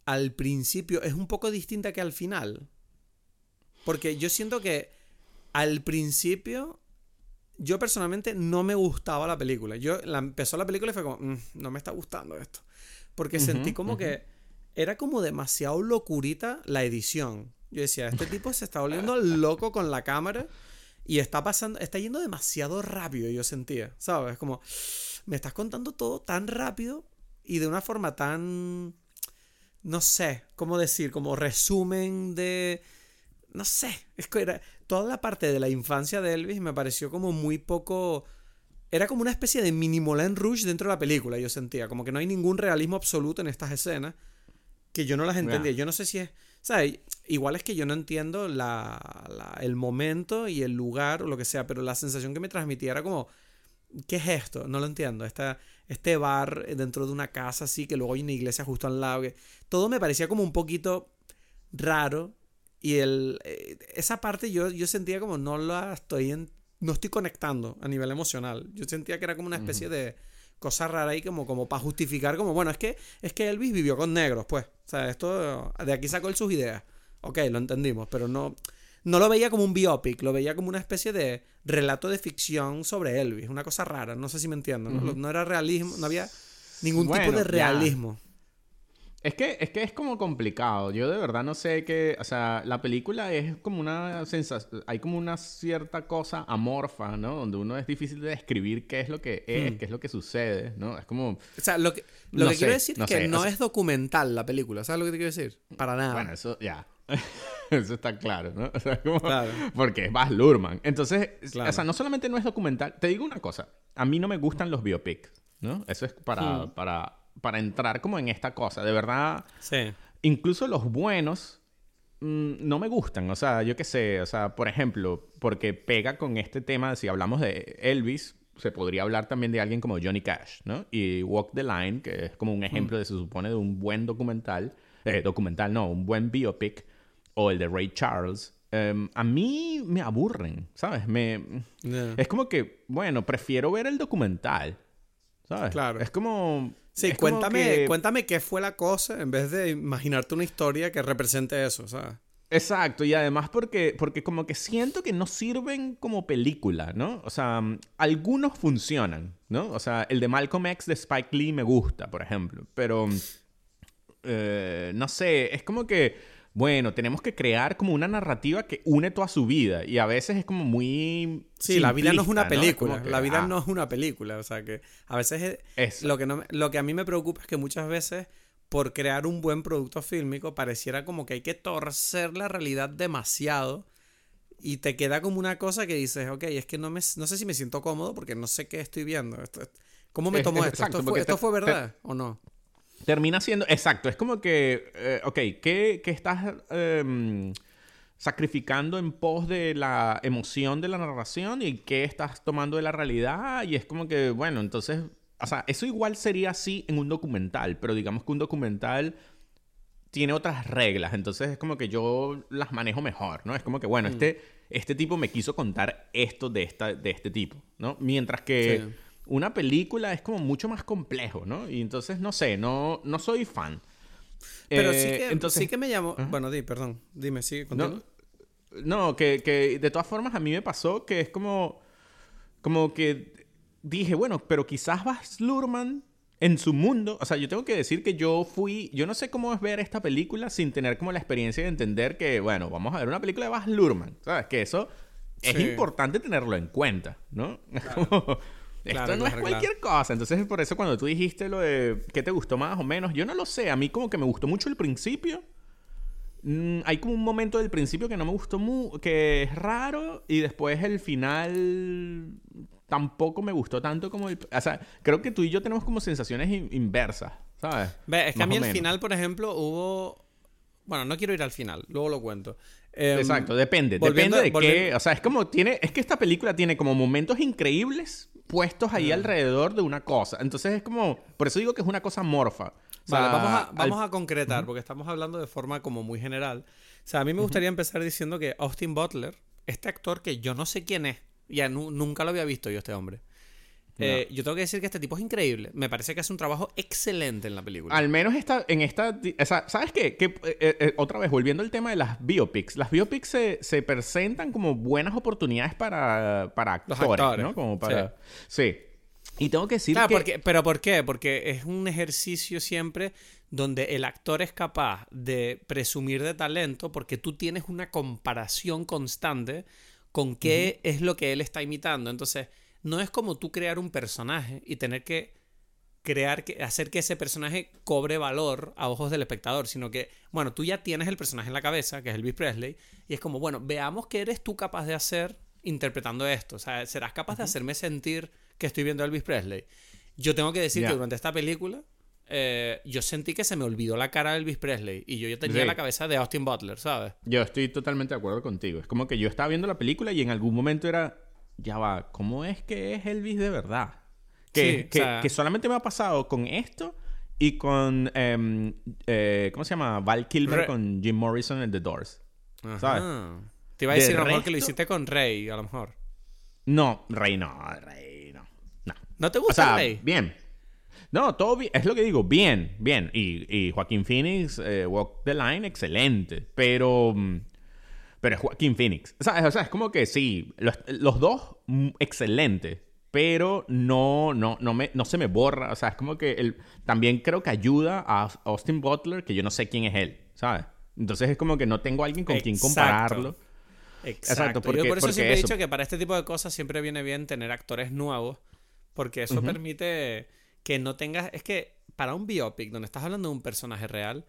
S1: al principio es un poco distinta que al final. Porque yo siento que al principio, yo personalmente no me gustaba la película. Yo la, empezó la película y fue como, mm, no me está gustando esto. Porque sentí como que era como demasiado locurita la edición. Yo decía, este tipo se está volviendo loco con la cámara y está pasando, está yendo demasiado rápido, yo sentía, ¿sabes? Como, me estás contando todo tan rápido y de una forma tan, no sé, ¿cómo decir? Como resumen de, no sé, es que era, toda la parte de la infancia de Elvis me pareció como muy poco... Era como una especie de mini Moulin Rouge dentro de la película, yo sentía. Como que no hay ningún realismo absoluto en estas escenas que yo no las entendía. Yo no sé si es. ¿Sabes? Igual es que yo no entiendo la, el momento y el lugar o lo que sea, pero la sensación que me transmitía era como. ¿Qué es esto? No lo entiendo. Esta, este bar dentro de una casa así, que luego hay una iglesia justo al lado. todo me parecía como un poquito raro. Y el, eh, esa parte yo, yo sentía como no la estoy en, no estoy conectando a nivel emocional. Yo sentía que era como una especie de cosa rara ahí como, como para justificar como, bueno, es que, es que Elvis vivió con negros, pues. O sea, esto, de aquí sacó él sus ideas. Ok, lo entendimos, pero no, no lo veía como un biopic, lo veía como una especie de relato de ficción sobre Elvis, una cosa rara, no sé si me entiendo, ¿no? era realismo, no había ningún tipo de realismo.
S2: Es que, es que es como complicado. Yo de verdad no sé qué. O sea, la película es como una sensación. Hay como una cierta cosa amorfa, ¿no? Donde uno es difícil de describir qué es lo que es, hmm. qué es lo que sucede, ¿no? Es como. O
S1: sea, lo que, lo que quiero decir es que no es documental la película. ¿Sabes lo que te quiero decir? Para nada.
S2: Bueno, eso ya. eso está claro, ¿no? O sea, como, claro. Porque es Baz Luhrmann. Entonces, o sea, no solamente no es documental. Te digo una cosa. A mí no me gustan los biopics, ¿no? Eso es para. Hmm. para para entrar como en esta cosa. De verdad, sí. incluso los buenos mm, no me gustan. O sea, yo qué sé, o sea, por ejemplo, porque pega con este tema, si hablamos de Elvis, se podría hablar también de alguien como Johnny Cash, ¿no? Y Walk the Line, que es como un ejemplo, de, se supone, de un buen documental, eh, documental, no, un buen biopic, o el de Ray Charles. Em, a mí me aburren, ¿sabes? Me, Es como que, bueno, prefiero ver el documental, ¿sabes? Claro. Es como
S1: Sí, cuéntame, cuéntame qué fue la cosa en vez de imaginarte una historia que represente eso, ¿sabes?
S2: Exacto, y además porque, porque como que siento que no sirven como película, ¿no? O sea, algunos funcionan, ¿no? O sea, el de Malcolm X de Spike Lee me gusta, por ejemplo, pero eh, no sé, es como que bueno, tenemos que crear como una narrativa que une toda su vida. Y a veces es como muy.
S1: Sí, la vida no es una película. la vida ah. no es una película. O sea que a veces es, Lo, que no, lo que a mí me preocupa es que muchas veces, por crear un buen producto fílmico, pareciera como que hay que torcer la realidad demasiado. Y te queda como una cosa que dices, ok, es que no, me, no sé si me siento cómodo porque no sé qué estoy viendo. ¿Cómo me tomo esto? ¿Esto fue, verdad o no?
S2: Termina siendo, exacto, es como que, eh, ok, ¿qué, qué estás... Em, sacrificando en pos de la emoción de la narración y qué estás tomando de la realidad. Y es como que, bueno, entonces, o sea, eso igual sería así en un documental, pero digamos que un documental tiene otras reglas, entonces es como que yo las manejo mejor, ¿no? Es como que, bueno, mm. este, este tipo me quiso contar esto de, esta, de este tipo, ¿no? Mientras que una película es como mucho más complejo, ¿no? Y entonces, no sé, no, no soy fan.
S1: Pero sí, eh, que, entonces... sí que me llamó... Bueno, di, perdón, dime, sigue
S2: No, no que, que de todas formas a mí me pasó que es como... Como que dije, bueno, pero quizás Baz Luhrmann en su mundo, o sea, yo tengo que decir que yo fui, yo no sé cómo es ver esta película sin tener como la experiencia de entender que, bueno, vamos a ver una película de Baz Luhrmann, ¿sabes? Que eso es importante tenerlo en cuenta, ¿no? esto no es cualquier cosa. Entonces, por eso cuando tú dijiste lo de qué te gustó más o menos, yo no lo sé. A mí como que me gustó mucho el principio. Mm, hay como un momento del principio que no me gustó mucho, que es raro, y después el final tampoco me gustó tanto como el... O sea, creo que tú y yo tenemos como sensaciones inversas, ¿sabes?
S1: Ve, es que a mí el final, por ejemplo, hubo... Bueno, no quiero ir al final, luego lo cuento. Em,
S2: Exacto, depende. depende de qué... O sea, es como tiene... Es que esta película tiene como momentos increíbles puestos ahí alrededor de una cosa. Entonces es como... Por eso digo que es una cosa morfa.
S1: vale, vamos a, vamos a concretar, porque estamos hablando de forma como muy general. O sea, a mí me gustaría empezar diciendo que Austin Butler, este actor que yo no sé quién es, ya nunca lo había visto yo este hombre. Eh, yo tengo que decir que este tipo es increíble. Me parece que hace un trabajo excelente en la película.
S2: Al menos está en esta... ¿Sabes qué? Que, eh, eh, otra vez, volviendo al tema de las biopics. Las biopics se, presentan como buenas oportunidades para, para actores, ¿no? Como para... Sí. Y tengo que decir
S1: que... ¿Pero por qué? Porque es un ejercicio siempre donde el actor es capaz de presumir de talento porque tú tienes una comparación constante con qué es lo que él está imitando. Entonces, no es como tú crear un personaje y tener que crear, que, hacer que ese personaje cobre valor a ojos del espectador, sino que, bueno, tú ya tienes el personaje en la cabeza, que es Elvis Presley, y es como, bueno, veamos qué eres tú capaz de hacer interpretando esto. O sea, serás capaz de hacerme sentir que estoy viendo a Elvis Presley. Yo tengo que decir que durante esta película eh, yo sentí que se me olvidó la cara de Elvis Presley y yo, yo tenía la cabeza de Austin Butler, ¿sabes?
S2: Yo estoy totalmente de acuerdo contigo. Es como que yo estaba viendo la película y en algún momento era, ya va, ¿cómo es que es Elvis de verdad? Que, que, solamente me ha pasado con esto y con, em, eh, ¿cómo se llama? Val Kilmer con Jim Morrison en The Doors. ¿Sabes?
S1: Te iba a decir a lo mejor que lo hiciste con Rey, a lo mejor.
S2: No, Rey no, Rey no.
S1: No, te gusta Rey?
S2: Bien, no, todo bien. Es lo que digo, bien, bien. Y, Joaquín Phoenix, eh, Walk the Line, excelente. Pero. Pero es Joaquín Phoenix. O sea, es como que sí, los, dos, mm, excelentes. Pero no, no, no, me, no se me borra. O sea, es como que él, también creo que ayuda a Austin Butler, que yo no sé quién es él, ¿sabes? Entonces es como que no tengo alguien con quien compararlo.
S1: Exacto. porque, yo por eso siempre he dicho que para este tipo de cosas siempre viene bien tener actores nuevos, porque eso permite que no tengas. Es que para un biopic donde estás hablando de un personaje real,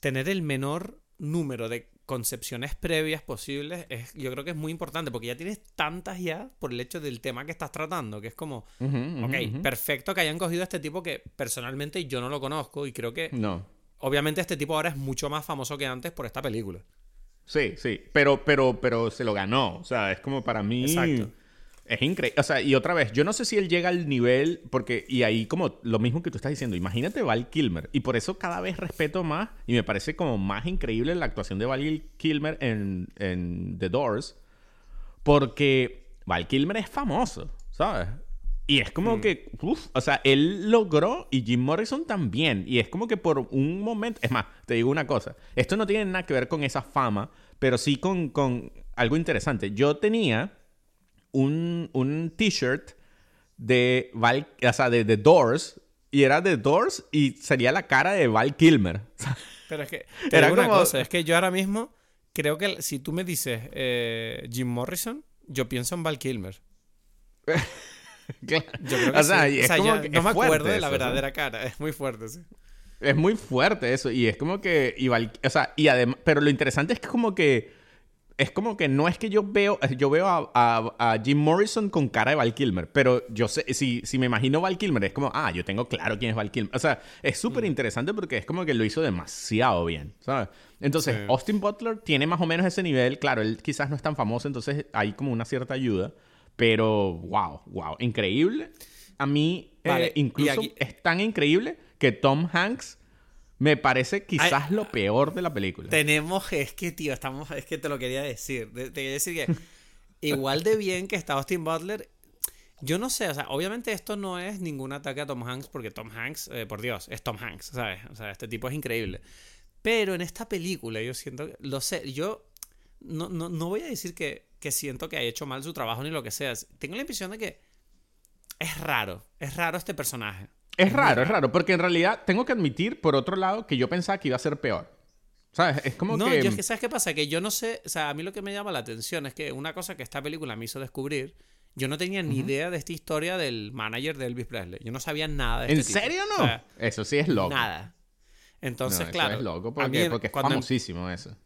S1: tener el menor número de concepciones previas posibles es, yo creo que es muy importante porque ya tienes tantas ya por el hecho del tema que estás tratando, que es como, ok, perfecto que hayan cogido a este tipo que personalmente yo no lo conozco y creo que...
S2: No.
S1: Obviamente este tipo ahora es mucho más famoso que antes por esta película.
S2: Sí, sí, pero, pero, pero se lo ganó, o sea, es como para mí... Exacto. Es increíble. O sea, y otra vez, yo no sé si él llega al nivel, porque, y ahí como lo mismo que tú estás diciendo, imagínate Val Kilmer. Y por eso cada vez respeto más, y me parece como más increíble la actuación de Val Kilmer en, en The Doors, porque Val Kilmer es famoso, ¿sabes? Y es como hmm. que, uff, o sea, él logró y Jim Morrison también. Y es como que por un momento, es más, te digo una cosa, esto no tiene nada que ver con esa fama, pero sí con, con algo interesante. Yo tenía un, un t-shirt de Val, o sea, de The Doors, y era The Doors y sería la cara de Val Kilmer.
S1: Pero es que, era una cosa, es que yo ahora mismo creo que si tú me dices eh, Jim Morrison, yo pienso en Val Kilmer. Yo creo que o sea, no me acuerdo de la verdadera cara, es muy fuerte, sí.
S2: Es muy fuerte eso, y es como que, o sea, y además, pero lo interesante es que como que es como que no es que yo veo, yo veo a, Jim Morrison con cara de Val Kilmer, pero yo sé, si, si me imagino Val Kilmer, es como, ah, yo tengo claro quién es Val Kilmer. O sea, es súper interesante porque es como que lo hizo demasiado bien, ¿sabes? Entonces, Austin Butler tiene más o menos ese nivel, claro, él quizás no es tan famoso, entonces hay como una cierta ayuda, pero wow, wow, increíble. A mí, eh, incluso es tan increíble que Tom Hanks me parece quizás lo peor de la película.
S1: Tenemos, es que, tío, estamos, es que te lo quería decir. Te, quería decir que igual de bien que está Austin Butler, yo no sé, o sea, obviamente esto no es ningún ataque a Tom Hanks, porque Tom Hanks, eh, por Dios, es Tom Hanks, ¿sabes? O sea, este tipo es increíble. Pero en esta película yo siento, lo sé, yo no, no, no voy a decir que, que siento que ha hecho mal su trabajo ni lo que sea. Tengo la impresión de que es raro, es raro este personaje.
S2: Es raro, es raro, porque en realidad tengo que admitir, por otro lado, que yo pensaba que iba a ser peor. ¿Sabes? Es como
S1: no,
S2: que...
S1: No, yo es que, ¿sabes qué pasa? Que yo no sé, o sea, a mí lo que me llama la atención es que una cosa que esta película me hizo descubrir, yo no tenía ni idea de esta historia del manager de Elvis Presley. Yo no sabía nada de
S2: ¿En
S1: este
S2: serio no? eso sí es loco.
S1: Nada. Entonces, claro.
S2: es loco porque, porque es em famosísimo eso.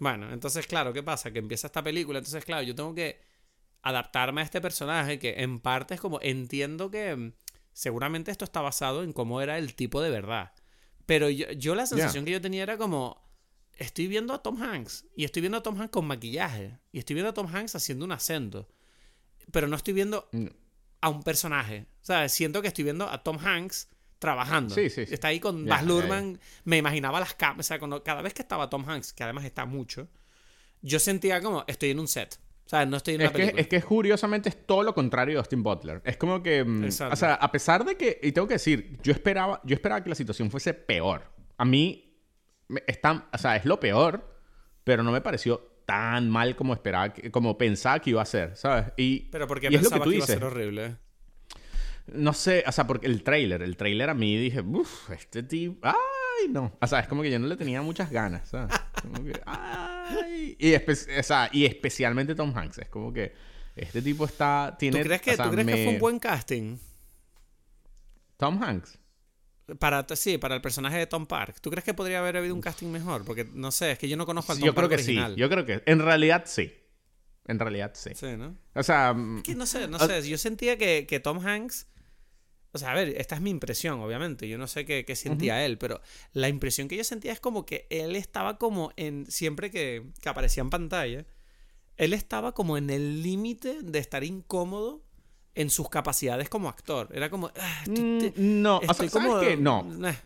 S1: Bueno, entonces, claro, ¿qué pasa? Que empieza esta película, entonces, claro, yo tengo que adaptarme a este personaje que en parte es como entiendo que seguramente esto está basado en cómo era el tipo de verdad. Pero yo, la sensación que yo tenía era como, estoy viendo a Tom Hanks y estoy viendo a Tom Hanks con maquillaje y estoy viendo a Tom Hanks haciendo un acento, pero no estoy viendo mm. a un personaje. O sea, siento que estoy viendo a Tom Hanks trabajando. Sí, sí, Está ahí con Baz Luhrmann. Me imaginaba las cámaras. O sea, cada vez que estaba Tom Hanks, que además está mucho, yo sentía como estoy en un set. O sea, no estoy en
S2: es que, es que curiosamente es todo lo contrario de Austin Butler. Es como que. Mm, o sea, a pesar de que. Y tengo que decir, yo esperaba, yo esperaba que la situación fuese peor. A mí. Está, o sea, es lo peor, pero no me pareció tan mal como esperaba, como pensaba que iba a ser, ¿sabes? Y,
S1: pero porque y es lo que, tú dices. iba a ser horrible.
S2: No sé, o sea, porque el trailer, el trailer a mí dije, uff, este tipo. ¡Ay, no! O sea, es como que yo no le tenía muchas ganas, ¿sabes? Como que, ¡ay! Y, o sea, y especialmente Tom Hanks. Es como que este tipo está. Tiene,
S1: ¿Tú crees, que, ¿tú crees que fue un buen casting?
S2: Tom Hanks.
S1: Para, sí, para el personaje de Tom Park. ¿Tú crees que podría haber habido un casting mejor? Porque no sé, es que yo no conozco al Tom
S2: yo
S1: creo
S2: que
S1: original.
S2: Sí, yo creo que en realidad sí. En realidad sí.
S1: Sí, ¿no?
S2: O sea.
S1: Es que no sé, no sé. Yo sentía que, que Tom Hanks o sea, a ver, esta es mi impresión, obviamente. Yo no sé qué, sentía él, pero la impresión que yo sentía es como que él estaba como en. Siempre que, aparecía en pantalla, él estaba como en el límite de estar incómodo en sus capacidades como actor. Era como. Ah,
S2: mm, no, o sea, como, que no.
S1: Eh,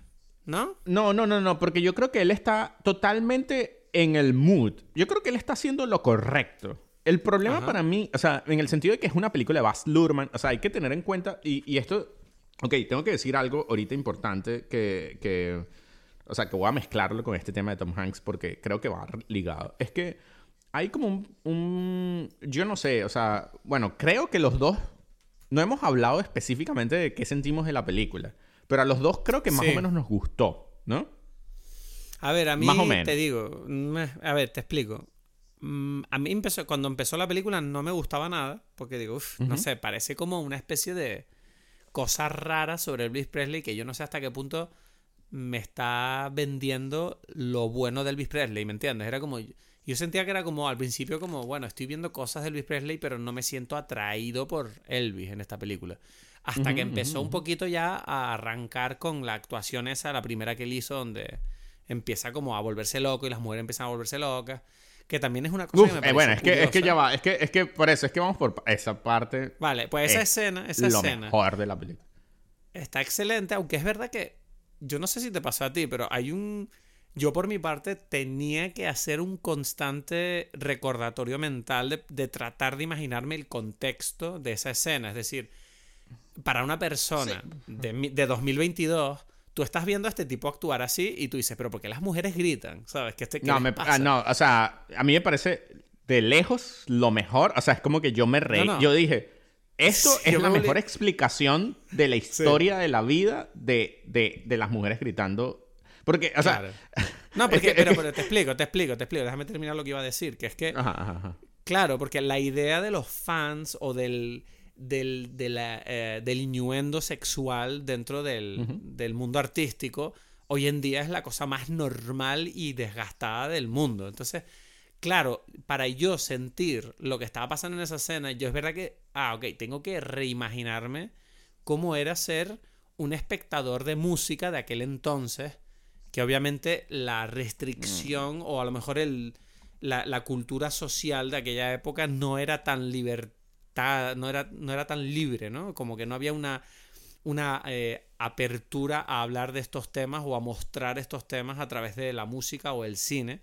S1: ¿No?
S2: No, no, no, no, porque yo creo que él está totalmente en el mood. Yo creo que él está haciendo lo correcto. El problema para mí, o sea, en el sentido de que es una película de Baz Luhrmann, o sea, hay que tener en cuenta, y, y esto Ok, tengo que decir algo ahorita importante que, que, o sea, que voy a mezclarlo con este tema de Tom Hanks porque creo que va ligado. Es que hay como un, un, yo no sé, o sea, bueno, creo que los dos no hemos hablado específicamente de qué sentimos de la película, pero a los dos creo que más o menos nos gustó, ¿no?
S1: A ver, a mí te digo, a ver, te explico. Mm, a mí empezó, cuando empezó la película no me gustaba nada, porque digo, uff, no sé, parece como una especie de cosas raras sobre Elvis Presley que yo no sé hasta qué punto me está vendiendo lo bueno de Elvis Presley, ¿me entiendes? Era como yo sentía que era como al principio como, bueno, estoy viendo cosas de Elvis Presley, pero no me siento atraído por Elvis en esta película. Hasta que empezó un poquito ya a arrancar con la actuación esa, la primera que él hizo, donde empieza como a volverse loco y las mujeres empiezan a volverse locas. Que también es una cosa que me
S2: eh, Bueno, es que, es que ya va. Es que, es que por eso, es que vamos por esa parte.
S1: Vale, pues esa escena, esa
S2: lo
S1: escena.
S2: mejor de la película.
S1: Está excelente, aunque es verdad que. Yo no sé si te pasó a ti, pero hay un. Yo por mi parte tenía que hacer un constante recordatorio mental de, de tratar de imaginarme el contexto de esa escena. Es decir, para una persona de, de 2022 tú estás viendo a este tipo actuar así y tú dices, pero ¿por qué las mujeres gritan? ¿Sabes? ¿Qué, este,
S2: no, me, ah, no, o sea, a mí me parece de lejos lo mejor. O sea, es como que yo me reí. Yo dije, esto es la mejor explicación de la historia de la vida de, de, de, las mujeres gritando. Porque, o sea.
S1: No, porque, pero, te explico, te explico, te explico. Déjame terminar lo que iba a decir. Que es que. Claro, porque la idea de los fans o del del, de la, eh, del innuendo sexual dentro del, del, mundo artístico, hoy en día es la cosa más normal y desgastada del mundo. Entonces, claro, para yo sentir lo que estaba pasando en esa escena, yo es verdad que, ah, ok, tengo que reimaginarme cómo era ser un espectador de música de aquel entonces, que obviamente la restricción o a lo mejor el, la, cultura social de aquella época no era tan libertad, no era, no era tan libre, ¿no? Como que no había una, una eh, apertura a hablar de estos temas o a mostrar estos temas a través de la música o el cine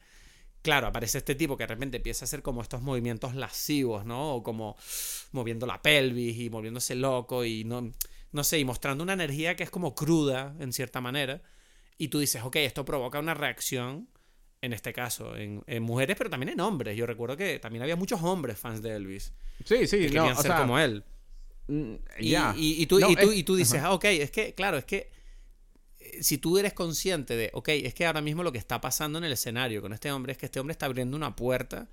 S1: claro, aparece este tipo que de repente empieza a hacer como estos movimientos lascivos, ¿no? O como moviendo la pelvis y moviéndose loco y no, no sé, y mostrando una energía que es como cruda, en cierta manera. Y tú dices, ok, esto provoca una reacción, en este caso, en, mujeres, pero también en hombres. Yo recuerdo que también había muchos hombres fans de Elvis.
S2: Sí, sí,
S1: que querían ser como él. Mm, y, tú, y, tú, dices, ah, ok, es que, claro, es que si tú eres consciente de, ok, es que ahora mismo lo que está pasando en el escenario con este hombre es que este hombre está abriendo una puerta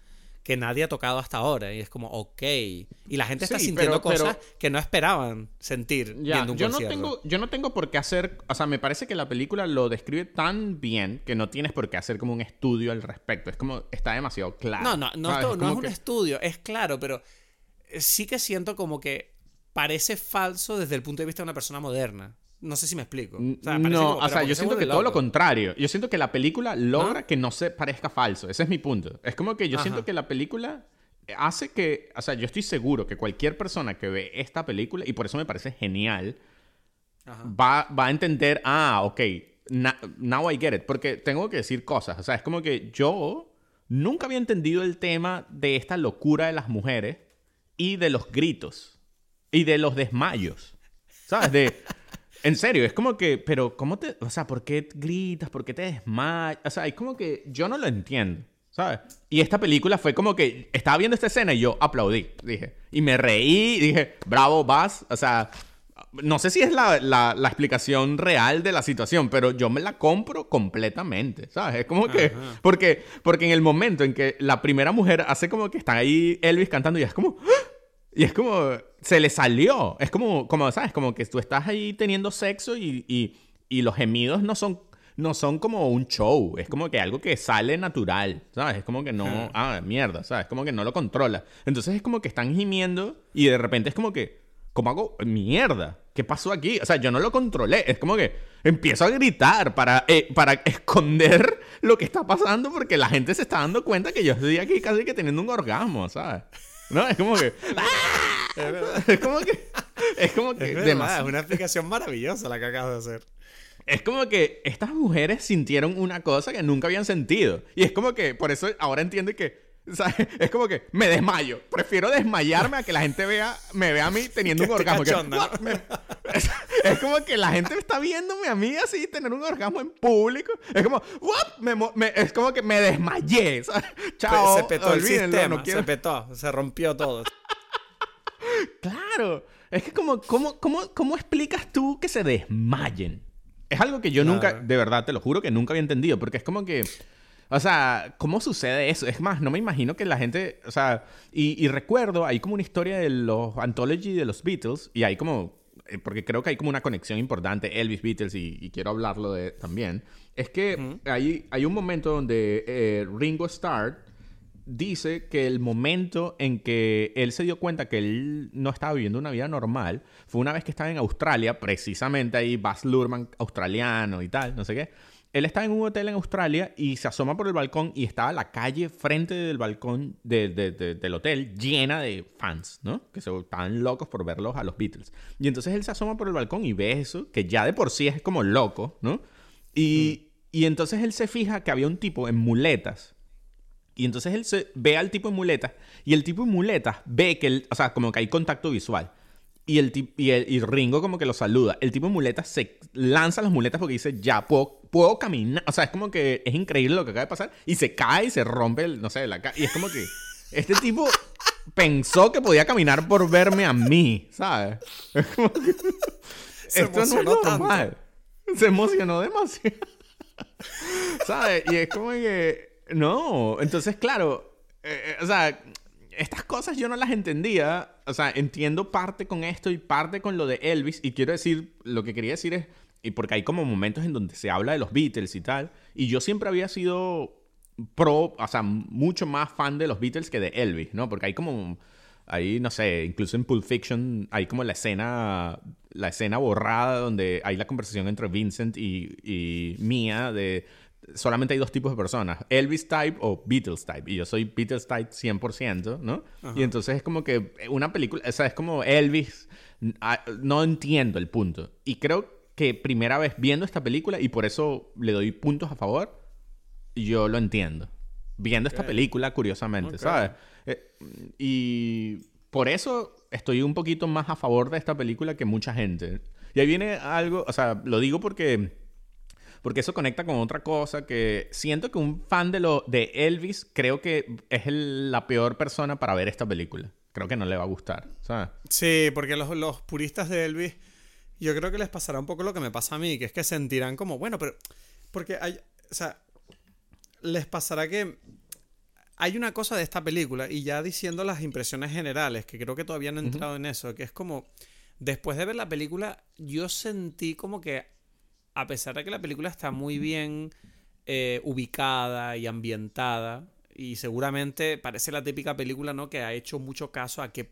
S1: que nadie ha tocado hasta ahora. Y es como, ok. Y la gente está sintiendo cosas que no esperaban sentir viendo un
S2: yo No tengo, yo no tengo por qué hacer... O sea, me parece que la película lo describe tan bien que no tienes por qué hacer como un estudio al respecto. Es como, está demasiado claro.
S1: No, no, no, no es un estudio, es claro, pero sí que siento como que parece falso desde el punto de vista de una persona moderna. No sé si me explico.
S2: no, o sea, yo siento que todo lo contrario. Yo siento que la película logra que no se parezca falso. Ese es mi punto. Es como que yo siento que la película hace que, o sea, yo estoy seguro que cualquier persona que ve esta película, y por eso me parece genial, va, va, a entender, ah, ok, now I get it. Porque tengo que decir cosas. O sea, es como que yo nunca había entendido el tema de esta locura de las mujeres y de los gritos y de los desmayos. ¿Sabes? De... En serio, es como que, pero ¿cómo te, o sea, por qué gritas, por qué te desmayas? O sea, es como que yo no lo entiendo, ¿sabes? Y esta película fue como que estaba viendo esta escena y yo aplaudí, dije, y me reí, dije, bravo, vas, o sea, no sé si es la, la, explicación real de la situación, pero yo me la compro completamente, ¿sabes? Es como que, porque, porque en el momento en que la primera mujer hace como que está ahí Elvis cantando y es como, ¡Ah! Y es como, se le salió. Es como, como ¿sabes? Como que tú estás ahí teniendo sexo y, y, y los gemidos no son, no son como un show. Es como que algo que sale natural, ¿sabes? Es como que no, ah, mierda, ¿sabes? Como que no lo controla. Entonces es como que están gimiendo y de repente es como que, ¿cómo hago? Mierda. ¿Qué pasó aquí? O sea, yo no lo controlé. Es como que empiezo a gritar para, eh, para esconder lo que está pasando porque la gente se está dando cuenta que yo estoy aquí casi que teniendo un orgasmo, ¿sabes? ¿No? Es como que. Es como que. Es como que.
S1: Es, es una explicación maravillosa la que acabas de hacer.
S2: Es como que estas mujeres sintieron una cosa que nunca habían sentido. Y es como que, por eso ahora entiendo que es como que me desmayo. Prefiero desmayarme a que la gente vea, me vea a mí teniendo un orgasmo. es, como que la gente está viéndome a mí así tener un orgasmo en público. Es como, es como que me desmayé.
S1: Chao. Se petó el sistema, se petó, se rompió todo.
S2: claro. Es que como, ¿cómo, cómo, cómo explicas tú que se desmayen? Es algo que yo nunca, de verdad, te lo juro que nunca había entendido. Porque es como que o sea, ¿cómo sucede eso? Es más, no me imagino que la gente, o sea, y, recuerdo, hay como una historia de los anthology de los Beatles y hay como, eh, porque creo que hay como una conexión importante, Elvis Beatles, y, quiero hablarlo de también, es que hay, hay un momento donde eh, Ringo Starr dice que el momento en que él se dio cuenta que él no estaba viviendo una vida normal fue una vez que estaba en Australia, precisamente ahí Baz Luhrmann australiano y tal, no sé qué él estaba en un hotel en Australia y se asoma por el balcón y estaba la calle frente del balcón del hotel llena de fans, ¿no? Que se estaban locos por verlos a los Beatles. Y entonces él se asoma por el balcón y ve eso, que ya de por sí es como loco, ¿no? Y, mm. y entonces él se fija que había un tipo en muletas. Y entonces él se ve al tipo en muletas y el tipo en muletas ve que, o sea, como que hay contacto visual. Y el, y, el, y Ringo como que lo saluda. El tipo en muletas se lanza las muletas porque dice, ya, puedo, puedo caminar. O sea, es como que es increíble lo que acaba de pasar. Y se cae y se rompe, el, no sé, la Y es como que este tipo pensó que podía caminar por verme a mí, ¿sabes? Es como que... Se Esto no es normal. Se emocionó demasiado. ¿Sabes? Y es como que... No. Entonces, claro... Eh, eh, o sea, estas cosas yo no las entendía. O sea, entiendo parte con esto y parte con lo de Elvis. Y quiero decir, lo que quería decir es, y porque hay como momentos en donde se habla de los Beatles y tal. Y yo siempre había sido pro, o sea, mucho más fan de los Beatles que de Elvis, ¿no? Porque hay como, ahí, no sé, incluso en Pulp Fiction hay como la escena, la escena borrada donde hay la conversación entre Vincent y, y Mia de solamente hay dos tipos de personas, Elvis type o Beatles type. Y yo soy Beatles type 100%, ¿no? Y entonces es como que una película, o sea, es como Elvis, ah, no entiendo el punto. Y creo que primera vez viendo esta película, y por eso le doy puntos a favor, yo lo entiendo. Viendo esta película, curiosamente, ¿sabes? Eh, y por eso estoy un poquito más a favor de esta película que mucha gente. Y ahí viene algo, o sea, lo digo porque porque eso conecta con otra cosa que siento que un fan de, lo, de Elvis creo que es la peor persona para ver esta película. Creo que no le va a gustar, ¿sabes?
S1: Sí, porque los, los puristas de Elvis, yo creo que les pasará un poco lo que me pasa a mí, que es que sentirán como, bueno, pero... Porque hay, o sea, les pasará que hay una cosa de esta película, y ya diciendo las impresiones generales, que creo que todavía no he entrado en eso, que es como, después de ver la película, yo sentí como que a pesar de que la película está muy bien eh, ubicada y ambientada, y seguramente parece la típica película, ¿no? Que ha hecho mucho caso a qué,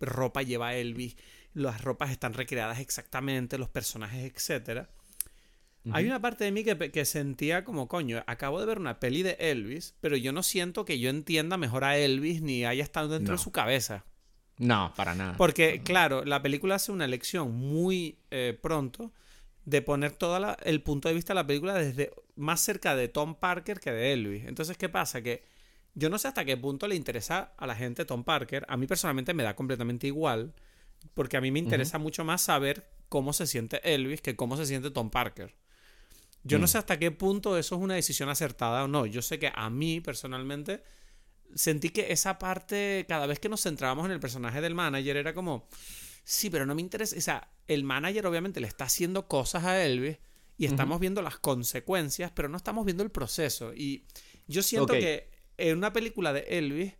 S1: ropa lleva Elvis, las ropas están recreadas exactamente, los personajes, etc. Hay una parte de mí que, sentía como, coño, acabo de ver una peli de Elvis, pero yo no siento que yo entienda mejor a Elvis ni haya estado dentro de su cabeza.
S2: No, para nada.
S1: Porque, claro, la película hace una elección muy eh, pronto de poner todo el punto de vista de la película desde más cerca de Tom Parker que de Elvis. Entonces, ¿qué pasa? Que yo no sé hasta qué punto le interesa a la gente Tom Parker. A mí personalmente me da completamente igual, porque a mí me interesa mucho más saber cómo se siente Elvis que cómo se siente Tom Parker. Yo no mm. sé hasta qué punto eso es una decisión acertada o no. Yo sé que a mí personalmente sentí que esa parte, cada vez que nos centrábamos en el personaje del manager, era como Sí, pero no me interesa. O sea, el manager obviamente le está haciendo cosas a Elvis y estamos viendo las consecuencias, pero no estamos viendo el proceso. Y yo siento que en una película de Elvis,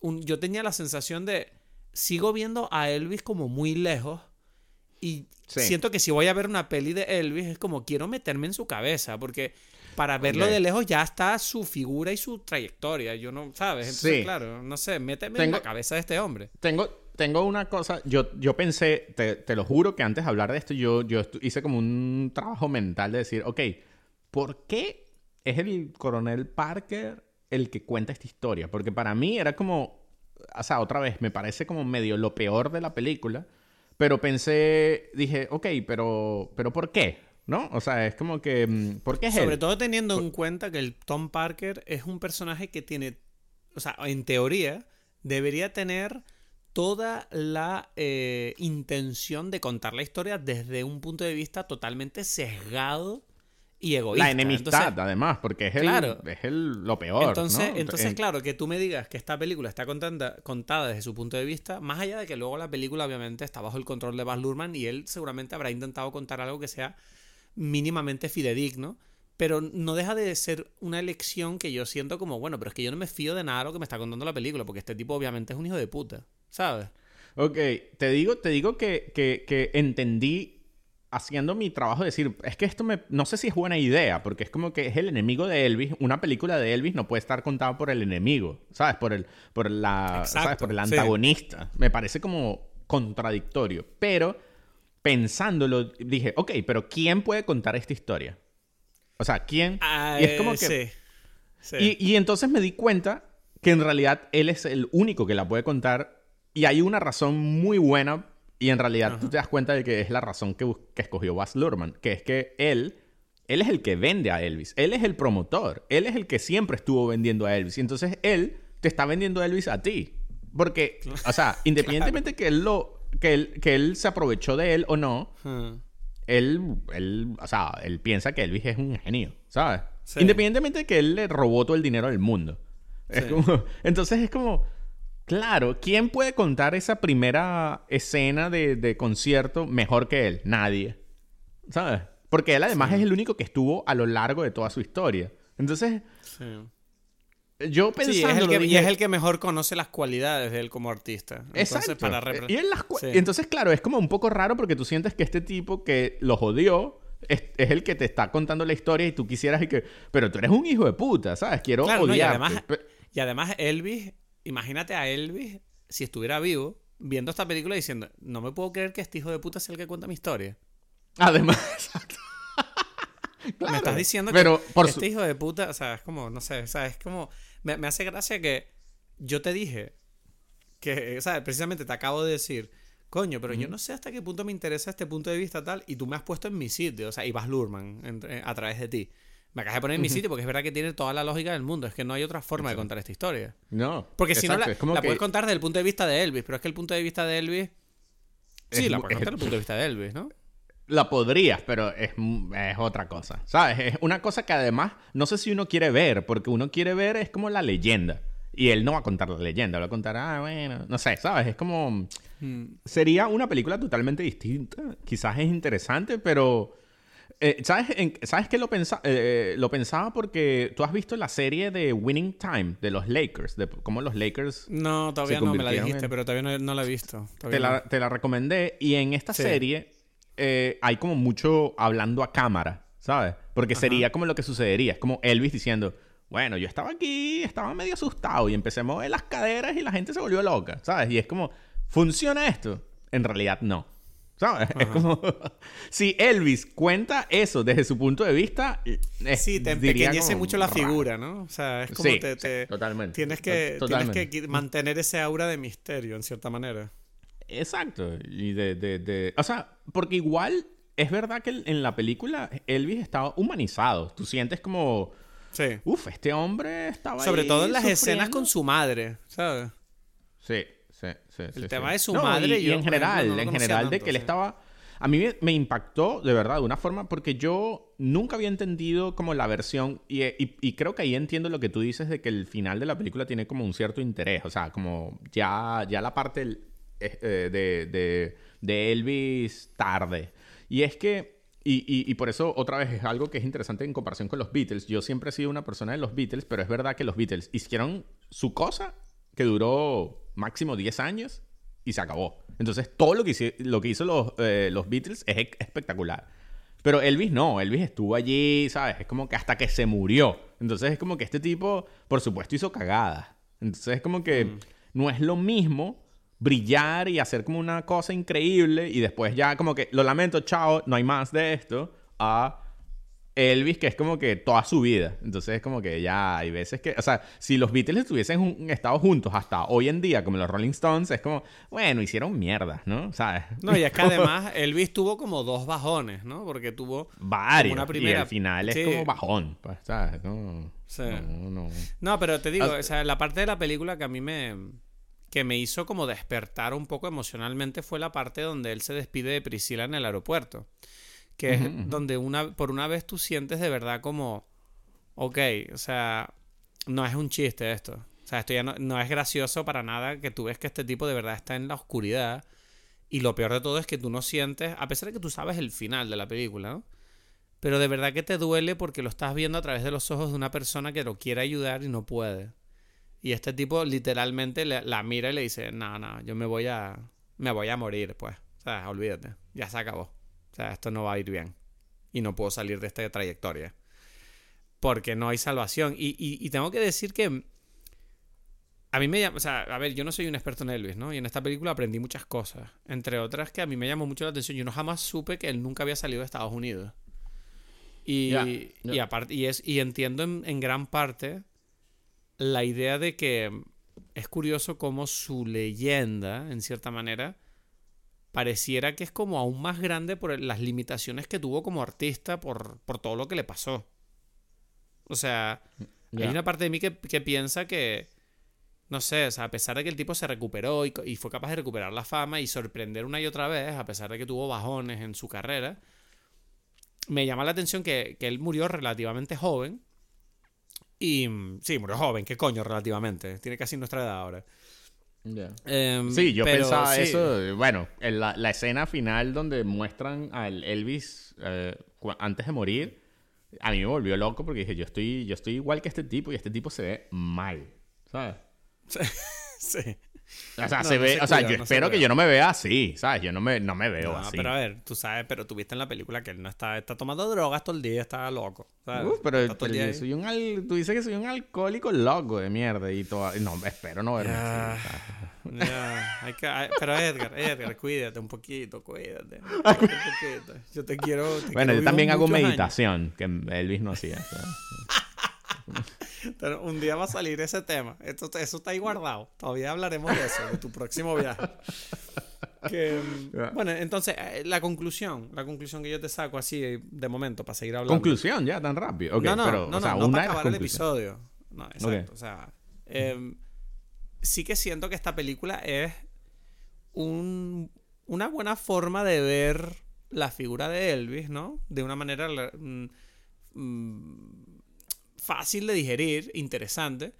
S1: yo tenía la sensación de. Sigo viendo a Elvis como muy lejos. Y siento que si voy a ver una peli de Elvis, es como quiero meterme en su cabeza. Porque para verlo de lejos ya está su figura y su trayectoria. Yo no, ¿sabes? Entonces, claro, no sé, méteme en la cabeza de este hombre.
S2: Tengo, tengo una cosa, yo, yo pensé, te, lo juro que antes de hablar de esto, yo, yo hice como un trabajo mental de decir, ok, ¿por qué es el coronel Parker el que cuenta esta historia? Porque para mí era como, o sea, otra vez, me parece como medio lo peor de la película, pero pensé, dije, ok, pero, pero ¿por qué? ¿No? O sea, es como que, mm, ¿por qué es
S1: Sobre todo teniendo en cuenta que el Tom Parker es un personaje que tiene, o sea, en teoría, debería tener toda la eh, intención de contar la historia desde un punto de vista totalmente sesgado y egoísta.
S2: La enemistad, además, porque es, el, es el, lo peor.
S1: Entonces, entonces claro, que tú me digas que esta película está contada, contada desde su punto de vista, más allá de que luego la película obviamente está bajo el control de Baz Luhrmann y él seguramente habrá intentado contar algo que sea mínimamente fidedigno, pero no deja de ser una elección que yo siento como, bueno, pero es que yo no me fío de nada de lo que me está contando la película, porque este tipo obviamente es un hijo de puta. ¿Sabes?
S2: Ok, te digo, te digo que, que, entendí haciendo mi trabajo decir, es que esto me, no sé si es buena idea, porque es como que es el enemigo de Elvis, una película de Elvis no puede estar contada por el enemigo, ¿sabes? Por el, por la, ¿sabes? Por el antagonista. Me parece como contradictorio, pero pensándolo dije, ok, pero ¿quién puede contar esta historia? O sea, ¿quién? y es como que... Sí, Y, y entonces me di cuenta que en realidad él es el único que la puede contar y hay una razón muy buena, y en realidad tú te das cuenta de que es la razón que, que escogió Baz Luhrmann, que es que él, él es el que vende a Elvis, él es el promotor, él es el que siempre estuvo vendiendo a Elvis, y entonces él te está vendiendo a Elvis a ti. Porque, o sea, independientemente que él lo, que él, que él se aprovechó de él o no, él, él, o sea, él piensa que Elvis es un genio, ¿sabes? Independientemente de que él le robó todo el dinero del mundo. Es como, entonces es como, Claro, ¿quién puede contar esa primera escena de, concierto mejor que él? Nadie. ¿Sabes? Porque él además es el único que estuvo a lo largo de toda su historia. Entonces, yo. Sí,
S1: es el que, y es el que mejor conoce las cualidades de él como artista.
S2: Exacto. Para y entonces, claro, es como un poco raro porque tú sientes que este tipo que los odió es, el que te está contando la historia y tú quisieras y que, pero tú eres un hijo de puta, ¿sabes? Quiero claro, y,
S1: además, y además Elvis, imagínate a Elvis si estuviera vivo viendo esta película diciendo, no me puedo creer que este hijo de puta sea el que cuenta mi historia.
S2: Además, exacto.
S1: Me estás diciendo que este hijo de puta, o sea, es como, no sé, o sea, es como, me, hace gracia que yo te dije que, o sea, precisamente te acabo de decir, coño, pero yo no sé hasta qué punto me interesa este punto de vista tal, y tú me has puesto en mi sitio, o sea, y vas Lurman a través de ti. Me acabas de poner en mi sitio porque es verdad que tiene toda la lógica del mundo. Es que no hay otra forma de contar esta historia.
S2: No.
S1: Porque si no la, puedes contar desde el punto de vista de Elvis, pero es que el punto de vista de Elvis. Sí, la puedes contar desde el punto de vista de Elvis, ¿no?
S2: La podrías, pero es, es, otra cosa. ¿Sabes? Es una cosa que además no sé si uno quiere ver, porque uno quiere ver es como la leyenda. Y él no va a contar la leyenda, va a contar, ah, bueno, no sé, ¿sabes? Es como. Hmm. Sería una película totalmente distinta. Quizás es interesante, pero eh, ¿sabes, ¿Sabes qué lo, pensa eh, lo pensaba? Porque tú has visto la serie de Winning Time de los Lakers, de cómo los Lakers.
S1: No, todavía no me la dijiste, pero todavía no, la he visto.
S2: Te la, te la, recomendé y en esta serie eh, hay como mucho hablando a cámara, ¿sabes? Porque sería como lo que sucedería. Es como Elvis diciendo, bueno, yo estaba aquí, estaba medio asustado y empecé a mover las caderas y la gente se volvió loca, ¿sabes? Y es como, ¿funciona esto? En realidad no. ¿Sabes? Es como. si Elvis cuenta eso desde su punto de vista.
S1: Es, sí, te empequeñece mucho la figura, ¿no? O sea, es como te,
S2: Totalmente.
S1: Tienes que, tienes que mantener ese aura de misterio, en cierta manera.
S2: Exacto. Y de, de, de. O sea, porque igual es verdad que en la película Elvis estaba humanizado. Tú sientes como. Sí. Uf, este hombre estaba.
S1: Sobre todo en las escenas con su madre, ¿sabes?
S2: Sí
S1: el tema de su madre
S2: y, en general, en general de que él estaba... A mí me, impactó de verdad de una forma porque yo nunca había entendido como la versión y, creo que ahí entiendo lo que tú dices de que el final de la película tiene como un cierto interés, o sea, como ya, ya la parte eh, eh, de, de, Elvis tarde. Y es que y, y, por eso, otra vez, es algo que es interesante en comparación con los Beatles. Yo siempre he sido una persona de los Beatles, pero es verdad que los Beatles hicieron su cosa que duró máximo 10 años y se acabó. Entonces, todo lo que, hizo, lo que hizo los, eh, los Beatles es espectacular. Pero Elvis no, Elvis estuvo allí, ¿sabes? Es como que hasta que se murió. Entonces es como que este tipo, por supuesto, hizo cagadas. Entonces es como que mm. no es lo mismo brillar y hacer como una cosa increíble y después ya como que lo lamento, chao, no hay más de esto, a Elvis, que es como que toda su vida. Entonces es como que ya hay veces que, o sea, si los Beatles estuviesen estado juntos hasta hoy en día, como los Rolling Stones, es como, bueno, hicieron mierda, ¿no? ¿Sabes?
S1: No, y es que además Elvis tuvo como dos bajones, ¿no? Porque tuvo
S2: varios. Una primera... Y al final es como bajón, ¿sabes? No,
S1: no, no. pero te digo, o sea, la parte de la película que a mí me que me hizo como despertar un poco emocionalmente fue la parte donde él se despide de Priscila en el aeropuerto que es donde una, por una vez tú sientes de verdad como, ok, o sea, no es un chiste esto. O sea, esto ya no, es gracioso para nada que tú ves que este tipo de verdad está en la oscuridad. Y lo peor de todo es que tú no sientes, a pesar de que tú sabes el final de la película, ¿no? Pero de verdad que te duele porque lo estás viendo a través de los ojos de una persona que lo quiere ayudar y no puede. Y este tipo literalmente la mira y le dice, no, no, yo me voy a, me voy a morir, pues. O sea, olvídate, ya se acabó. O sea, esto no va a ir bien. Y no puedo salir de esta trayectoria. Porque no hay salvación. Y, tengo que decir que... A mí me llama... O sea, a ver, yo no soy un experto en Elvis, ¿no? Y en esta película aprendí muchas cosas. Entre otras que a mí me llamó mucho la atención. Yo no jamás supe que él nunca había salido de Estados Unidos. Y, y, aparte, y, es, y entiendo en, en gran parte la idea de que es curioso cómo su leyenda, en cierta manera, pareciera que es como aún más grande por las limitaciones que tuvo como artista por, todo lo que le pasó. O sea, hay una parte de mí que, piensa que, no sé, o sea, a pesar de que el tipo se recuperó y, fue capaz de recuperar la fama y sorprender una y otra vez, a pesar de que tuvo bajones en su carrera, me llama la atención que, que él murió relativamente joven. Y sí, murió joven, qué coño relativamente. Tiene casi nuestra edad ahora.
S2: Em, sí, yo pensaba eso. Bueno, en la, escena final donde muestran al Elvis eh, antes de morir, a mí me volvió loco porque dije, yo estoy, yo estoy igual que este tipo y este tipo se ve mal, ¿sabes?
S1: Sí.
S2: O sea, se ve, o sea, yo espero que yo no me vea así, ¿sabes? Yo no me, no me veo así.
S1: Pero a ver, tú sabes, pero tú viste en la película que él no está, está tomando drogas todo el día, está loco. ¿sabes?
S2: pero, soy un tú dices que soy un alcohólico loco de mierda y todo. No, espero no verme así.
S1: Ya, hay que, pero Edgar, Edgar, cuídate un poquito, cuídate. Un poquito. Yo te quiero.
S2: bueno, yo también hago meditación, que Elvis no hacía.
S1: Pero un día va a salir ese tema. Esto, eso está ahí guardado. Todavía hablaremos de eso, de tu próximo viaje. bueno, entonces, eh, la conclusión, la conclusión que yo te saco así de momento para seguir hablando.
S2: Conclusión, ya, tan rápido. no,
S1: no,
S2: pero,
S1: no, no, para acabar el episodio. No, exacto. O sea, em, sí que siento que esta película es un, una buena forma de ver la figura de Elvis, ¿no? De una manera mm, mm, fácil de digerir, interesante.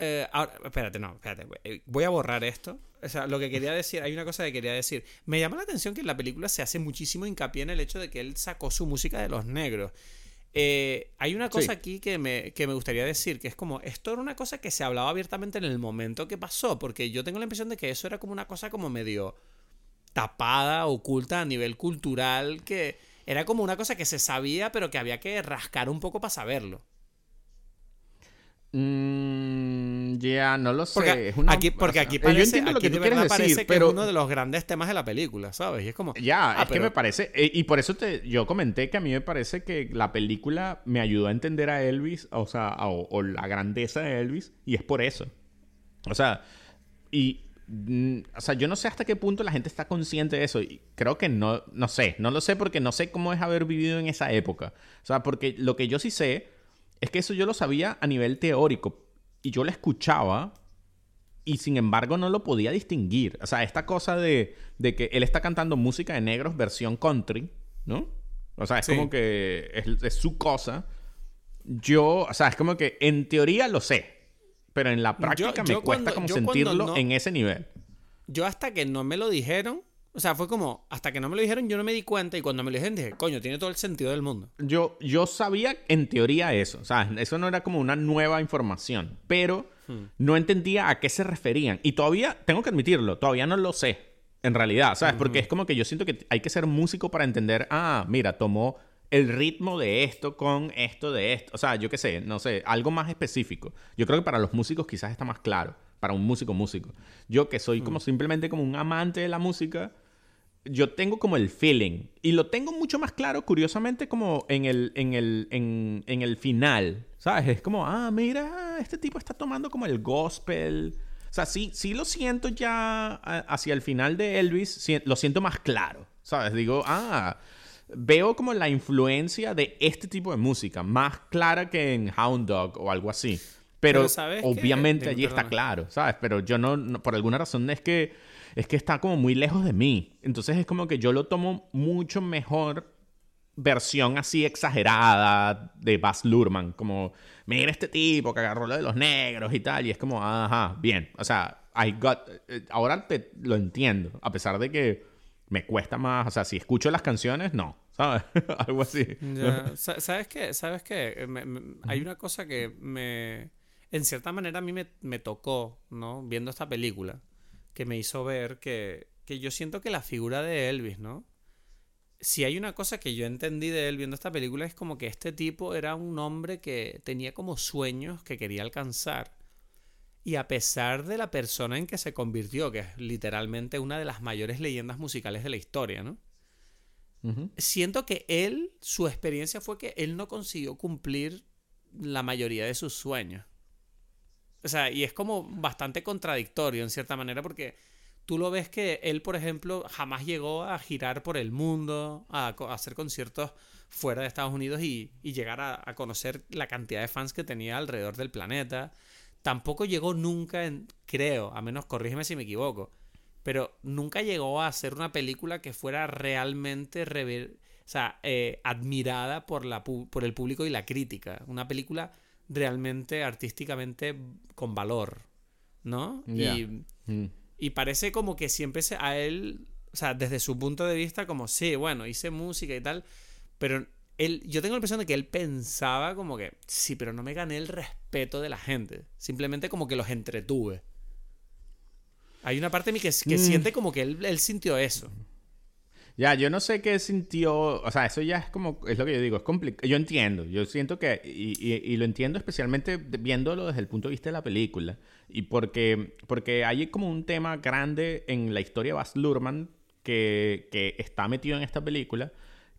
S1: Eh, ahora, espérate, no, espérate. Eh, voy a borrar esto. O sea, lo que quería decir, hay una cosa que quería decir. Me llama la atención que en la película se hace muchísimo hincapié en el hecho de que él sacó su música de los negros. Eh, hay una cosa aquí que me, que me, gustaría decir, que es como, esto era una cosa que se hablaba abiertamente en el momento que pasó, porque yo tengo la impresión de que eso era como una cosa como medio tapada, oculta a nivel cultural, que era como una cosa que se sabía, pero que había que rascar un poco para saberlo.
S2: Mm, ya, no lo sé.
S1: Porque, aquí, porque aquí parece, lo que de verdad parece que es uno de los grandes temas de la película, ¿sabes? Y es como...
S2: Ya, ah, es que me parece... Eh, y por eso te, yo comenté que a mí me parece que la película me ayudó a entender a Elvis, o sea, o, la grandeza de Elvis, y es por eso. O sea, y... Mm, o sea, yo no sé hasta qué punto la gente está consciente de eso. Y creo que no, no sé. No lo sé porque no sé cómo es haber vivido en esa época. O sea, porque lo que yo sí sé es que eso yo lo sabía a nivel teórico y yo lo escuchaba y sin embargo no lo podía distinguir. O sea, esta cosa de, que él está cantando música de negros versión country, ¿no? O sea, es como que es, su cosa. Yo, o sea, es como que en teoría lo sé, pero en la práctica me cuesta como sentirlo en ese nivel.
S1: Yo hasta que no me lo dijeron, o sea, fue como, hasta que no me lo dijeron, yo no me di cuenta y cuando me lo dijeron dije, coño, tiene todo el sentido del mundo.
S2: Yo, yo sabía en teoría eso, o sea, eso no era como una nueva información, pero hmm. no entendía a qué se referían. Y todavía, tengo que admitirlo, todavía no lo sé, en realidad, ¿sabes? Porque es como que yo siento que hay que ser músico para entender, ah, mira, tomó el ritmo de esto con esto de esto. O sea, yo qué sé, no sé, algo más específico. Yo creo que para los músicos quizás está más claro, para un músico músico. Yo que soy como hmm. simplemente como un amante de la música yo tengo como el feeling. Y lo tengo mucho más claro, curiosamente, como en el, en el, en, el final. ¿Sabes? Es como, ah, mira, este tipo está tomando como el gospel. O sea, sí, sí lo siento ya hacia el final de Elvis, lo siento más claro. ¿Sabes? Digo, ah, veo como la influencia de este tipo de música, más clara que en Hound Dog o algo así. Pero, obviamente allí está claro, ¿sabes? Pero yo no, por alguna razón es que es que está como muy lejos de mí. Entonces es como que yo lo tomo mucho mejor versión así exagerada de Baz Luhrmann, como, mira este tipo que agarró lo de los negros y tal, y es como, ajá, bien, o sea, I got, eh, ahora te lo entiendo, a pesar de que me cuesta más, o sea, si escucho las canciones, no, ¿sabes? Algo así.
S1: ¿Sabes qué? ¿Sabes qué? hay una cosa que me, en cierta manera a mí me, me tocó, ¿no? Viendo esta película que me hizo ver que, que yo siento que la figura de Elvis, ¿no? Si hay una cosa que yo entendí de él viendo esta película es como que este tipo era un hombre que tenía como sueños que quería alcanzar. Y a pesar de la persona en que se convirtió, que es literalmente una de las mayores leyendas musicales de la historia, ¿no? Siento que él, su experiencia fue que él no consiguió cumplir la mayoría de sus sueños. O sea, y es como bastante contradictorio en cierta manera porque tú lo ves que él, por ejemplo, jamás llegó a girar por el mundo, a, hacer conciertos fuera de Estados Unidos y, llegar a, conocer la cantidad de fans que tenía alrededor del planeta. Tampoco llegó nunca, creo, a menos corrígeme si me equivoco, pero nunca llegó a hacer una película que fuera realmente eh, admirada por el público y la crítica. Una película realmente artísticamente con valor, ¿no? Y, mm. y, parece como que siempre se, a él, o sea, desde su punto de vista, como, sí, bueno, hice música y tal, pero él, yo tengo la impresión de que él pensaba como que, sí, pero no me gané el respeto de la gente, simplemente como que los entretuve. Hay una parte de mí que, que mm. siente como que él, él sintió eso.
S2: Ya, yo no sé qué sintió, o sea, eso ya es como, es lo que yo digo, es complicado. Yo entiendo, yo siento que, y, y, lo entiendo especialmente viéndolo desde el punto de vista de la película, y porque, porque hay como un tema grande en la historia de Baz Luhrmann que, que está metido en esta película,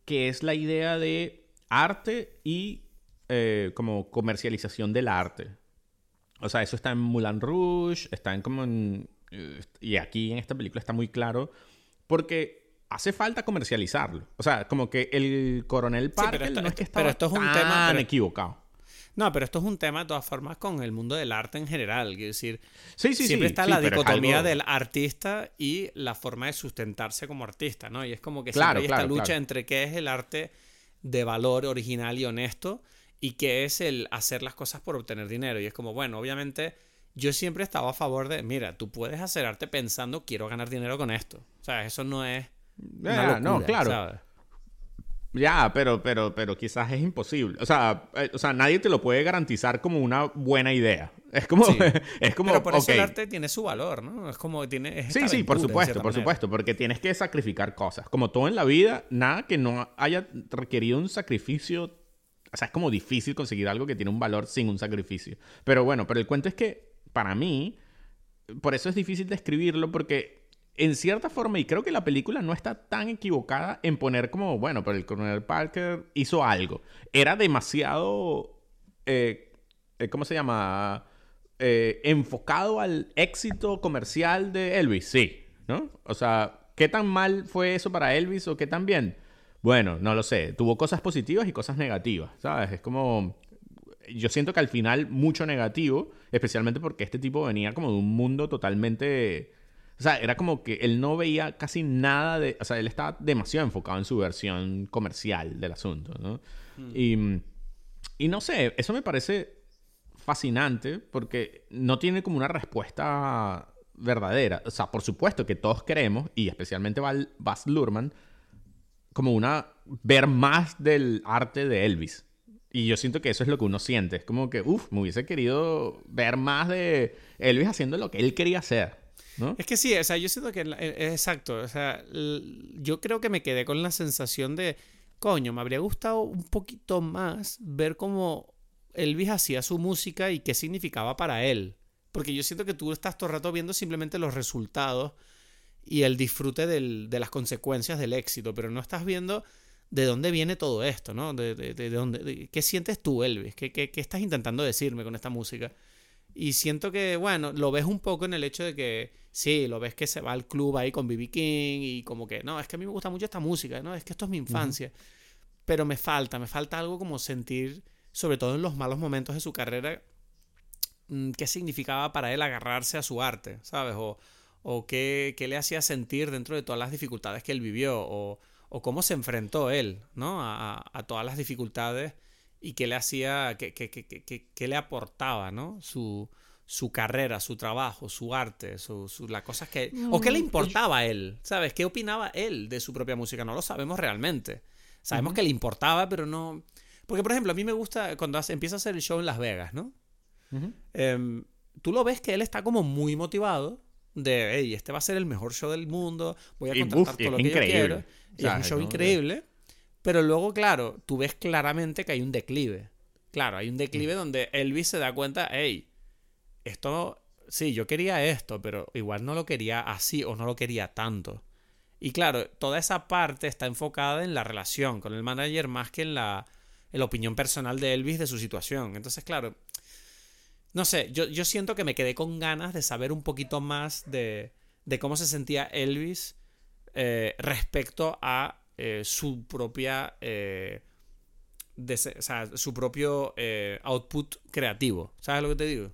S2: que es la idea de arte y eh, como comercialización del arte. O sea, eso está en Moulin Rouge, está en como en... Eh, y aquí en esta película está muy claro, porque hace falta comercializarlo. O sea, como que el coronel Parker no es que estaba esto es un tema equivocado.
S1: No, pero esto es un tema de todas formas con el mundo del arte en general. Quiero decir, sí, sí, siempre está la dicotomía del artista y la forma de sustentarse como artista, ¿no? Y es como que siempre hay esta lucha entre qué es el arte de valor original y honesto y qué es el hacer las cosas por obtener dinero. Y es como, bueno, obviamente yo siempre he estado a favor de, mira, tú puedes hacer arte pensando quiero ganar dinero con esto. O sea, eso no es no, claro.
S2: Ya, pero, pero, pero quizás es imposible. O sea, eh, o sea, nadie te lo puede garantizar como una buena idea. Es como, es como.
S1: Pero por eso el arte tiene su valor, ¿no? Es como tiene.
S2: sí, sí, por supuesto, por supuesto, porque tienes que sacrificar cosas. Como todo en la vida, nada que no haya requerido un sacrificio. O sea, es como difícil conseguir algo que tiene un valor sin un sacrificio. Pero bueno, pero el cuento es que para mí, por eso es difícil describirlo, porque en cierta forma, y creo que la película no está tan equivocada en poner como, bueno, pero el coronel Parker hizo algo. Era demasiado, eh, eh, ¿cómo se llama? Eh, enfocado al éxito comercial de Elvis, sí, ¿no? O sea, ¿qué tan mal fue eso para Elvis o qué tan bien? Bueno, no lo sé. Tuvo cosas positivas y cosas negativas, ¿sabes? Es como... Yo siento que al final mucho negativo, especialmente porque este tipo venía como de un mundo totalmente o sea, era como que él no veía casi nada de... O sea, él estaba demasiado enfocado en su versión comercial del asunto, ¿no? Hmm. Y, y no sé, eso me parece fascinante porque no tiene como una respuesta verdadera. O sea, por supuesto que todos queremos, y especialmente Baz Luhrmann, como una... ver más del arte de Elvis. Y yo siento que eso es lo que uno siente. Es como que, uff, me hubiese querido ver más de Elvis haciendo lo que él quería hacer.
S1: Es que sí, o sea, yo siento que eh, es exacto, o sea, yo creo que me quedé con la sensación de, coño, me habría gustado un poquito más ver cómo Elvis hacía su música y qué significaba para él. Porque yo siento que tú estás todo el rato viendo simplemente los resultados y el disfrute de las consecuencias del éxito, pero no estás viendo de dónde viene todo esto, ¿no? De, de, dónde, ¿Qué sientes tú, Elvis? ¿Qué, qué, qué estás intentando decirme con esta música? Y siento que, bueno, lo ves un poco en el hecho de que, sí, lo ves que se va al club ahí con BB King y como que, no, es que a mí me gusta mucho esta música, ¿no? Es que esto es mi infancia. Pero me falta, me falta algo como sentir, sobre todo en los malos momentos de su carrera, mm, qué significaba para él agarrarse a su arte, ¿sabes? O, o qué, qué, le hacía sentir dentro de todas las dificultades que él vivió, o, o cómo se enfrentó él, ¿no? A, a todas las dificultades y qué le hacía, qué, qué, qué, le aportaba, ¿no? Su, su carrera, su trabajo, su arte, su, su, las cosas que... o qué le mm, importaba a él, ¿sabes? ¿Qué opinaba él de su propia música? No lo sabemos realmente. Sabemos que le importaba, pero no... Porque, por ejemplo, a mí me gusta cuando empieza a hacer el show en Las Vegas, ¿no? Em, tú lo ves que él está como muy motivado de, hey, este va a ser el mejor show del mundo, voy a contratar todo lo que yo quiero. Y es un show increíble. Pero luego, claro, tú ves claramente que hay un declive. Claro, hay un declive mm. donde Elvis se da cuenta, hey, esto, sí, yo quería esto, pero igual no lo quería así o no lo quería tanto. Y claro, toda esa parte está enfocada en la relación con el manager más que en la, en la opinión personal de Elvis de su situación. Entonces, claro, no sé, yo, yo siento que me quedé con ganas de saber un poquito más de, de cómo se sentía Elvis eh, respecto a eh, su propia. Eh, o sea, su propio eh, output creativo. ¿Sabes lo que te digo?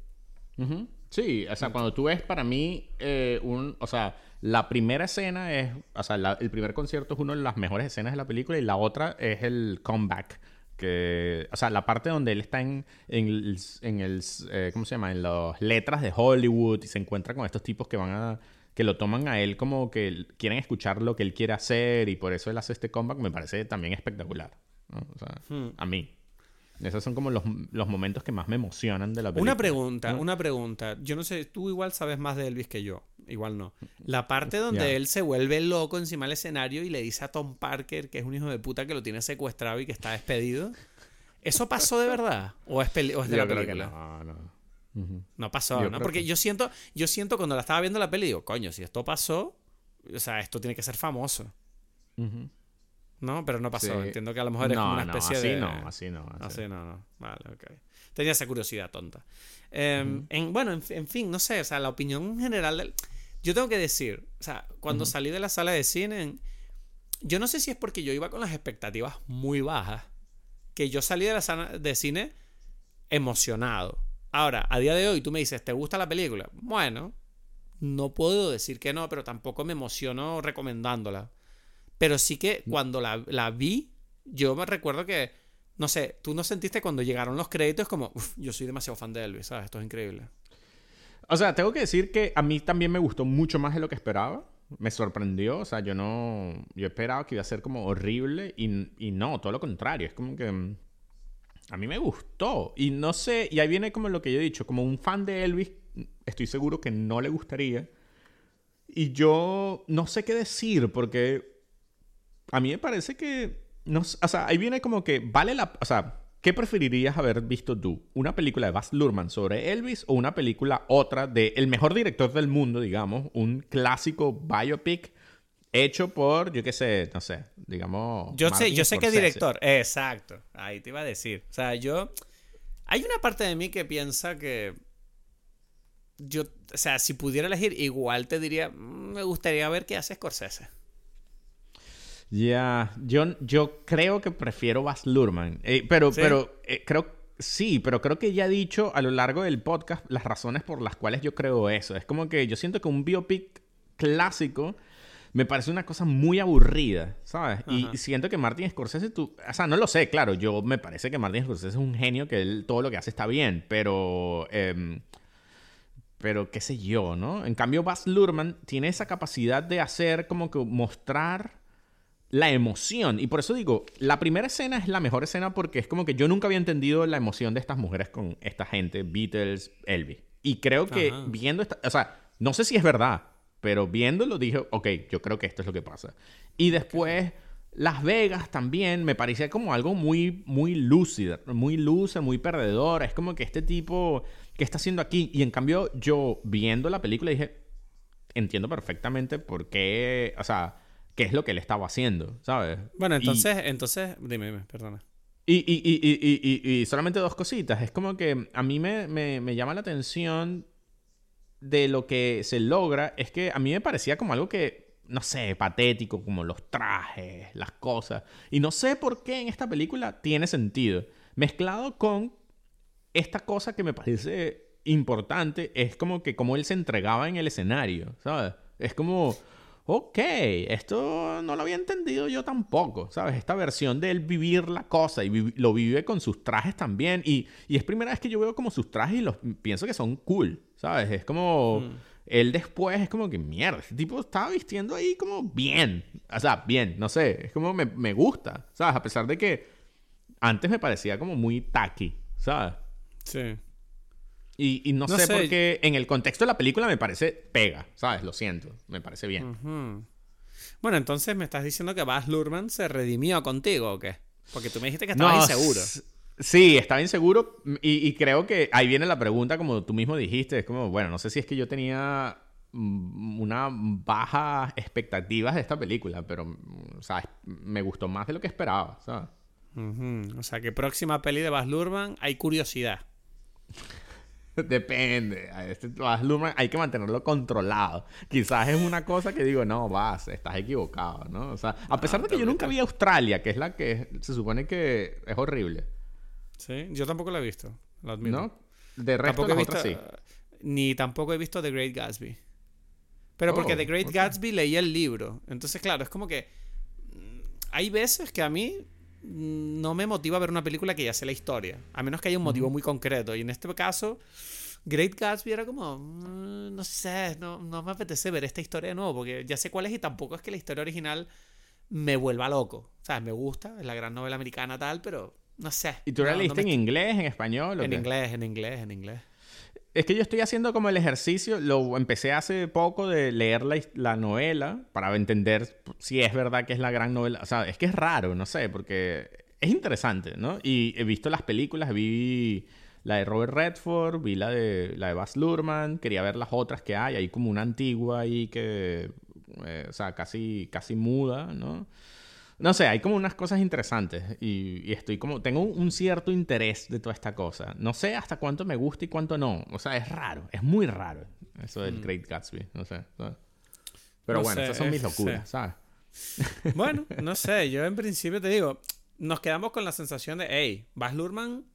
S2: Sí, o sea, cuando tú ves para mí un. O sea, la primera escena es. O sea, el primer concierto es una de las mejores escenas de la película y la otra es el comeback. Que, o sea, la parte donde él está en, en el, en el ¿cómo se llama? En las letras de Hollywood y se encuentra con estos tipos que van a que lo toman a él como que quieren escuchar lo que él quiere hacer y por eso él hace este comeback, me parece también espectacular. O sea, hmm. a mí. Esos son como los, momentos que más me emocionan de la película.
S1: Una pregunta, una pregunta. Yo no sé, tú igual sabes más de Elvis que yo. igual no. La parte donde él se vuelve loco encima del escenario y le dice a Tom Parker que es un hijo de puta que lo tiene secuestrado y que está despedido. ¿Eso pasó de verdad? ¿O es, de la película?
S2: no, no.
S1: No pasó, ¿no? Porque yo siento, yo siento cuando la estaba viendo la peli, digo, coño, si esto pasó, o sea, esto tiene que ser famoso. ¿No? Pero no pasó. Entiendo que a lo mejor es como una especie
S2: así
S1: de.
S2: No, así no,
S1: así no. no, Vale, ok. Tenía esa curiosidad tonta. Em, en, bueno, en, fin, no sé, o sea, la opinión general. Yo tengo que decir, o sea, cuando salí de la sala de cine, yo no sé si es porque yo iba con las expectativas muy bajas, que yo salí de la sala de cine emocionado. Ahora, a día de hoy tú me dices, ¿te gusta la película? Bueno, no puedo decir que no, pero tampoco me emociono recomendándola. Pero sí que cuando la, la vi, yo me recuerdo que, no sé, tú no sentiste cuando llegaron los créditos como, yo soy demasiado fan de Elvis, ¿sabes? Esto es increíble.
S2: O sea, tengo que decir que a mí también me gustó mucho más de lo que esperaba. Me sorprendió, o sea, yo no. Yo esperaba que iba a ser como horrible y, y no, todo lo contrario. Es como que a mí me gustó. Y no sé, y ahí viene como lo que yo he dicho, como un fan de Elvis, estoy seguro que no le gustaría. Y yo no sé qué decir, porque a mí me parece que, no, o sea, ahí viene como que vale la, o sea, ¿qué preferirías haber visto tú? ¿Una película de Baz Luhrmann sobre Elvis o una película otra de el mejor director del mundo, digamos, un clásico biopic hecho por, yo qué sé, no sé, digamos.
S1: Yo sé, yo sé qué director. Exacto. Ahí te iba a decir. O sea, yo. Hay una parte de mí que piensa que. Yo, o sea, si pudiera elegir, igual te diría, mm, me gustaría ver qué hace Scorsese.
S2: Ya, yo, yo creo que prefiero Baz Luhrmann. Eh, pero, pero eh, creo, sí, pero creo que ya he dicho a lo largo del podcast las razones por las cuales yo creo eso. Es como que yo siento que un biopic clásico me parece una cosa muy aburrida, ¿sabes? Y siento que Martin Scorsese, tú, o sea, no lo sé, claro, yo me parece que Martin Scorsese es un genio, que él todo lo que hace está bien, pero... Em, pero qué sé yo, ¿no? En cambio, Baz Luhrmann tiene esa capacidad de hacer como que mostrar la emoción. Y por eso digo, la primera escena es la mejor escena porque es como que yo nunca había entendido la emoción de estas mujeres con esta gente, Beatles, Elvis. Y creo que viendo esta, o sea, no sé si es verdad, pero viéndolo dije, ok, yo creo que esto es lo que pasa. Y después Las Vegas también me parecía como algo muy, muy lúcido, muy luce, muy perdedor. Es como que este tipo, ¿qué está haciendo aquí? Y en cambio yo viendo la película dije, entiendo perfectamente por qué, o sea, qué es lo que él estaba haciendo, ¿sabes?
S1: Bueno, entonces, entonces, dime, dime, perdona.
S2: Y, y, y, y, solamente dos cositas. Es como que a mí me, me, me llama la atención de lo que se logra es que a mí me parecía como algo que, no sé, patético, como los trajes, las cosas. Y no sé por qué en esta película tiene sentido. Mezclado con esta cosa que me parece importante, es como que como él se entregaba en el escenario, ¿sabes? Es como, ok, esto no lo había entendido yo tampoco, ¿sabes? Esta versión de él vivir la cosa y lo vive con sus trajes también. Y, y, es primera vez que yo veo como sus trajes y los pienso que son cool, ¿sabes? Es como... Mm. Él después es como que mierda, este tipo estaba vistiendo ahí como bien. O sea, bien, no sé, es como me, me gusta, ¿sabes? A pesar de que antes me parecía como muy tacky, ¿sabes?
S1: Sí.
S2: Y, no, sé, por qué en el contexto de la película me parece pega, ¿sabes? Lo siento, me parece bien.
S1: Bueno, entonces me estás diciendo que Baz Luhrmann se redimió contigo o qué? Porque tú me dijiste que estabas inseguro.
S2: Sí, estaba inseguro y, y, creo que ahí viene la pregunta, como tú mismo dijiste, es como, bueno, no sé si es que yo tenía mm, una baja expectativas de esta película, pero, mm, o sea, me gustó más de lo que esperaba, ¿sabes?
S1: O sea, que próxima peli de Baz Luhrmann hay curiosidad.
S2: Depende. Este hay que mantenerlo controlado. Quizás es una cosa que digo, no, vas, estás equivocado, ¿no? O sea, a pesar de que yo nunca vi Australia, que es la que se supone que es horrible.
S1: Sí, yo tampoco la he visto, lo admito. ¿No?
S2: De resto he visto, sí.
S1: Ni tampoco he visto The Great Gatsby. Pero porque oh, The Great Gatsby leí el libro. Entonces, claro, es como que mm, hay veces que a mí no me motiva a ver una película que ya sé la historia, a menos que haya un motivo muy concreto. Y en este caso, Great Gatsby era como, mm, no sé, no, no me apetece ver esta historia de nuevo, porque ya sé cuál es y tampoco es que la historia original me vuelva loco. O sea, me gusta, es la gran novela americana tal, pero no sé.
S2: ¿Y tú la leíste en inglés, en español?
S1: en inglés, en inglés, en inglés.
S2: es que yo estoy haciendo como el ejercicio, lo empecé hace poco de leer la, novela para entender si es verdad que es la gran novela. O sea, es que es raro, no sé, porque es interesante, ¿no? Y he visto las películas, vi la de Robert Redford, vi la de, la de Baz Luhrmann, quería ver las otras que hay, hay como una antigua ahí que, eh, o sea, casi, casi muda, ¿no? No sé, hay como unas cosas interesantes y, estoy como, tengo un cierto interés de toda esta cosa. No sé hasta cuánto me gusta y cuánto no. O sea, es raro, es muy raro eso del mm. Great Gatsby, no sé. Pero bueno, esas son mis locuras, ¿sabes?
S1: Bueno, no sé, yo en principio te digo, nos quedamos con la sensación de, hey, Baz Luhrmann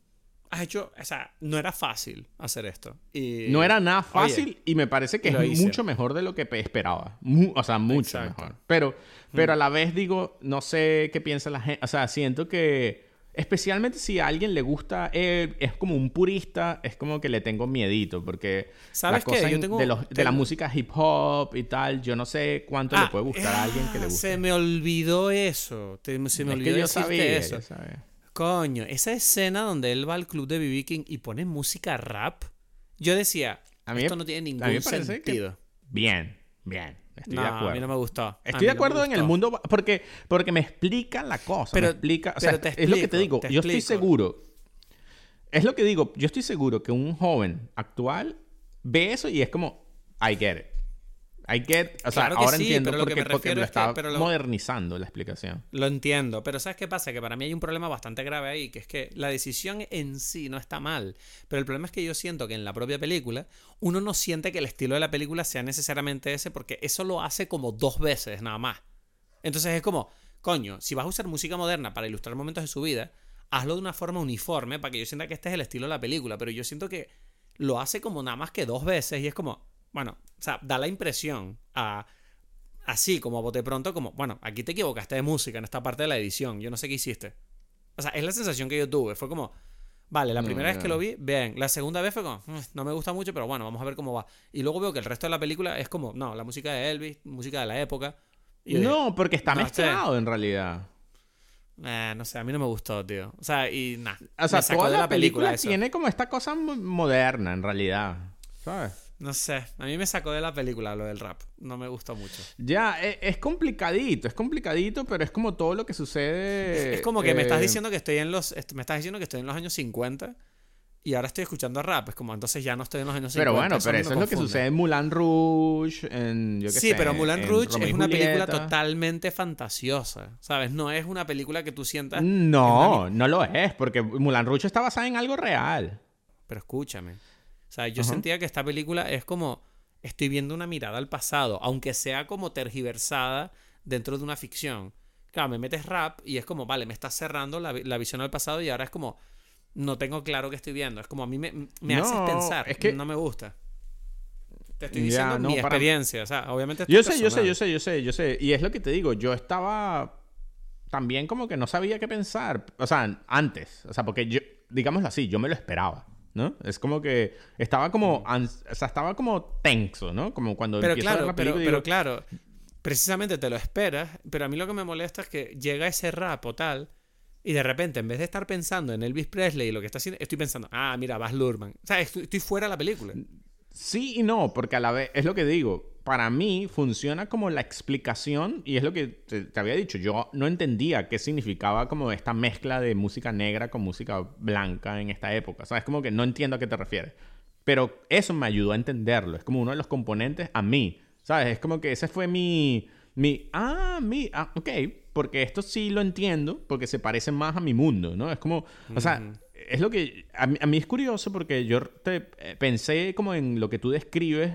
S1: has hecho, o sea, no era fácil hacer esto. Y,
S2: no era nada fácil y me parece que es mucho mejor de lo que esperaba. o sea, mucho mejor. Pero, pero a la vez digo, no sé qué piensa la gente. O sea, siento que, especialmente si a alguien le gusta, es como un purista, es como que le tengo miedito. Porque ¿Sabes qué? Yo tengo, de, la música hip hop y tal, yo no sé cuánto le ah, puede gustar a alguien que le guste.
S1: Se me olvidó eso. se me olvidó que yo sabía, eso. Coño, esa escena donde él va al club de BB King y pone música rap, yo decía, a mí, esto no tiene ningún sentido.
S2: Bien, bien. Estoy de acuerdo.
S1: A mí no me gustó.
S2: Estoy de acuerdo en el mundo porque, porque me explica la cosa. Pero, explica, o sea, es lo que te digo. yo estoy seguro. Es lo que digo. Yo estoy seguro que un joven actual ve eso y es como, I get it. I get, o sea, ahora entiendo por qué, porque lo está modernizando la explicación.
S1: Lo entiendo, pero ¿sabes qué pasa? Que para mí hay un problema bastante grave ahí, que es que la decisión en sí no está mal, pero el problema es que yo siento que en la propia película uno no siente que el estilo de la película sea necesariamente ese, porque eso lo hace como dos veces nada más. Entonces es como, coño, si vas a usar música moderna para ilustrar momentos de su vida, hazlo de una forma uniforme para que yo sienta que este es el estilo de la película, pero yo siento que lo hace como nada más que dos veces y es como, bueno, o sea, da la impresión a, así como a bote pronto, como, bueno, aquí te equivocaste de música en esta parte de la edición, yo no sé qué hiciste. O sea, es la sensación que yo tuve, fue como, vale, la primera vez que lo vi, bien, la segunda vez fue como, mm, no me gusta mucho, pero bueno, vamos a ver cómo va. Y luego veo que el resto de la película es como, no, la música de Elvis, música de la época.
S2: no, porque está mezclado en realidad.
S1: Eh, no sé, a mí no me gustó, tío. O sea, y nada.
S2: O sea, toda la, película tiene como esta cosa moderna, en realidad. ¿Sabes?
S1: No sé, a mí me sacó de la película lo del rap. No me gustó mucho.
S2: Ya, e, es, complicadito, es complicadito, pero es como todo lo que sucede.
S1: Es, como que me estás eh, diciendo que estoy en los. Me estás diciendo que estoy en los años 50 y ahora estoy escuchando rap. Es como entonces ya no estoy en los años 50.
S2: Pero bueno, pero eso es lo que sucede en Moulin Rouge. En, yo
S1: sí, pero Moulin Rouge es una película totalmente fantasiosa. ¿Sabes? No es una película que tú sientas.
S2: No, no lo es, porque Moulin Rouge está basada en algo real.
S1: Pero escúchame. O sea, yo sentía que esta película es como estoy viendo una mirada al pasado, aunque sea como tergiversada dentro de una ficción. Claro, me metes rap y es como, vale, me estás cerrando la, visión al pasado y ahora es como, no tengo claro qué estoy viendo. Es como a mí me, me haces pensar, es que no me gusta. Te estoy diciendo mi experiencia, o sea, obviamente...
S2: Yo sé, yo sé, yo sé, yo sé, yo sé. Y es lo que te digo, yo estaba también como que no sabía qué pensar. O sea, antes. O sea, porque yo, digámoslo así, yo me lo esperaba. ¿No? Es como que estaba como, o sea, estaba como tenso, ¿no? Como cuando
S1: pero claro, la pero, pero claro, precisamente te lo esperas, pero a mí lo que me molesta es que llega ese rap o tal y de repente en vez de estar pensando en Elvis Presley y lo que está haciendo, estoy pensando, ah, mira, Baz Luhrmann. O sea, estoy fuera de la película.
S2: Sí y no, porque a la vez, es lo que digo, para mí funciona como la explicación, y es lo que te, había dicho, yo no entendía qué significaba como esta mezcla de música negra con música blanca en esta época. ¿Sabes? Como que no entiendo a qué te refieres. Pero eso me ayudó a entenderlo. Es como uno de los componentes a mí. ¿Sabes? Es como que ese fue mi... mi ah, mi... Ah, ok. Porque esto sí lo entiendo, porque se parece más a mi mundo, ¿no? Es como... O sea, es lo que... A mí, a mí, es curioso porque yo te, eh, pensé como en lo que tú describes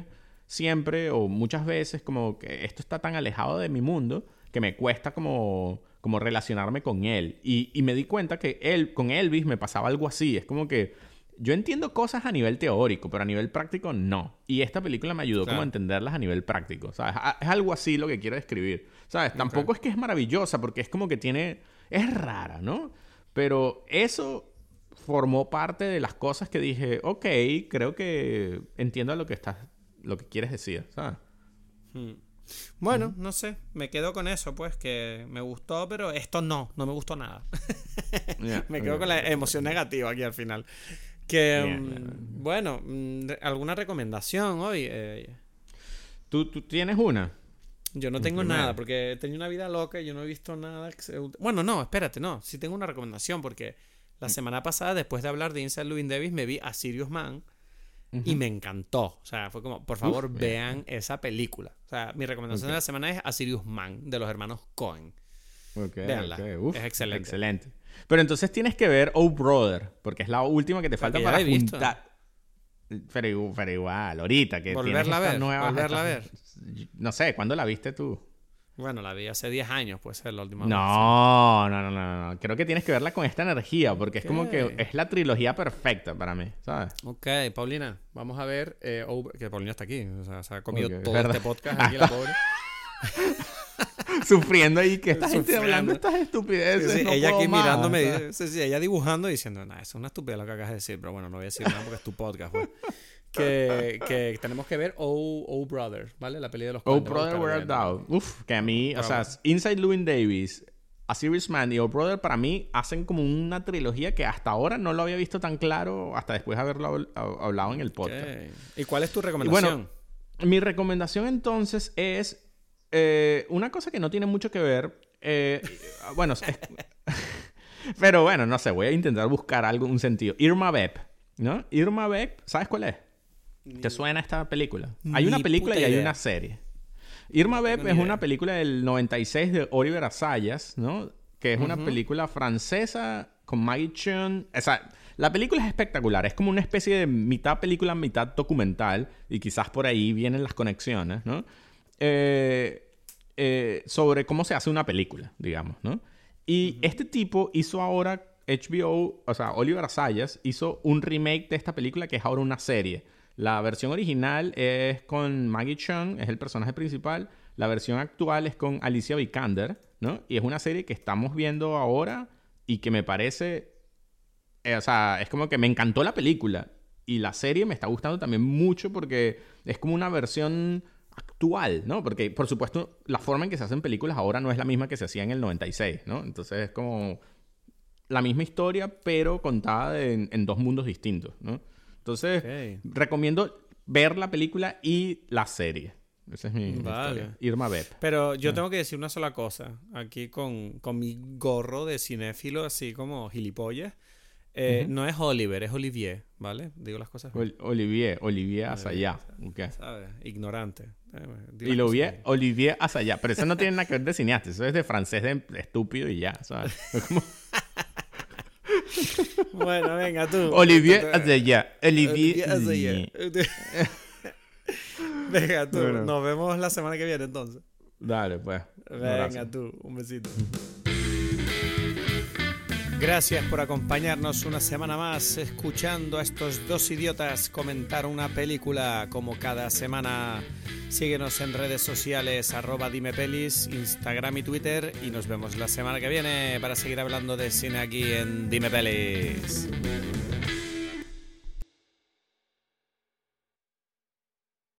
S2: siempre o muchas veces como que esto está tan alejado de mi mundo que me cuesta como, como relacionarme con él. Y, y me di cuenta que él, con Elvis me pasaba algo así. Es como que yo entiendo cosas a nivel teórico, pero a nivel práctico no. Y esta película me ayudó como a entenderlas a nivel práctico. ¿sabes? Es algo así lo que quiero describir. ¿Sabes? Tampoco es que es maravillosa, porque es como que tiene... Es rara, ¿no? Pero eso formó parte de las cosas que dije, ok, creo que entiendo lo que estás lo que quieres decir, ¿sabes?
S1: Hmm. Bueno, no sé, me quedo con eso, pues, que me gustó, pero esto no, no me gustó nada. me quedo con la emoción negativa aquí al final. Que, mm, bueno, mm, ¿alguna recomendación hoy? Eh,
S2: ¿Tú, ¿Tú, tienes una?
S1: Yo no tengo nada, porque he tenido una vida loca y yo no he visto nada. Bueno, no, espérate, no. Sí tengo una recomendación, porque la semana pasada, después de hablar de Inside Louis Davis, me vi a Sirius Man y me encantó. O sea, fue como, por favor, vean esa película. O sea, mi recomendación de la semana es A Sirius Man, de los hermanos Cohen.
S2: Okay, es excelente. Excelente. Pero entonces tienes que ver Oh Brother, porque es la última que te falta para juntar. Pero, pero, igual, ahorita que
S1: volverla a ver, volverla a ver.
S2: No sé, ¿cuándo la viste tú?
S1: Bueno, la vi hace 10 años, puede ser la última
S2: no, No, no, no, no. Creo que tienes que verla con esta energía, porque es como que es la trilogía perfecta para mí, ¿sabes?
S1: Ok, Paulina, vamos a ver. Eh, que Paulina está aquí, o sea, se ha comido todo este podcast aquí, la pobre.
S2: Sufriendo ahí que esta gente hablando estas estupideces.
S1: Ella aquí mirándome, sí, sí, ella dibujando y diciendo, nah, eso es una estupidez lo que acabas de decir, pero bueno, no voy a decir nada porque es tu podcast, pues que, que, tenemos que ver Oh, oh Brother, ¿vale? La peli de los
S2: Oh Brother, Where Art Uf, que a mí, o sea, Inside Llewyn Davis, A Serious Man y Oh Brother para mí hacen como una trilogía que hasta ahora no lo había visto tan claro hasta después de haberlo hablado en el podcast.
S1: ¿Y cuál es tu recomendación?
S2: bueno, mi recomendación entonces es eh, una cosa que no tiene mucho que ver. Eh, bueno, pero bueno, no sé, voy a intentar buscar algo, un sentido. Irma Bepp, ¿no? Irma Bepp, ¿sabes cuál es? ¿Te suena esta película? hay una película y hay una serie. Irma Beb es una película del 96 de Oliver Asayas, ¿no? Que es una película francesa con Maggie Chun. O sea, la película es espectacular. Es como una especie de mitad película, mitad documental. Y quizás por ahí vienen las conexiones, ¿no? Eh, eh, sobre cómo se hace una película, digamos, ¿no? Y este tipo hizo ahora HBO, o sea, Oliver Asayas hizo un remake de esta película que es ahora una serie. La versión original es con Maggie Chung, es el personaje principal. La versión actual es con Alicia Vikander, ¿no? Y es una serie que estamos viendo ahora y que me parece... Eh, o sea, es como que me encantó la película. Y la serie me está gustando también mucho porque es como una versión actual, ¿no? Porque, por supuesto, la forma en que se hacen películas ahora no es la misma que se hacía en el 96, ¿no? Entonces es como la misma historia, pero contada en dos mundos distintos, ¿no? Entonces, recomiendo ver la película y la serie. Esa es mi Irma Beb.
S1: Pero yo tengo que decir una sola cosa. Aquí con, mi gorro de cinéfilo, así como gilipollas. Eh, no es Oliver, es Olivier, ¿vale? Digo las cosas.
S2: Olivier, Olivier Asayá.
S1: ¿Sabes? Ignorante.
S2: Eh, y lo vi Olivier Asayá. Pero eso no tiene nada que ver de cineasta. Eso es de francés de estúpido y ya, ¿sabes?
S1: bueno, venga tú.
S2: Olivier Azaya. Olivier
S1: Azaya. venga tú. Nos vemos la semana que viene entonces.
S2: Dale, pues.
S1: Venga tú. Un besito. Gracias por acompañarnos una semana más escuchando a estos dos idiotas comentar una película como cada semana. Síguenos en redes sociales arroba dimepelis, Instagram y Twitter y nos vemos la semana que viene para seguir hablando de cine aquí en Dime Pelis.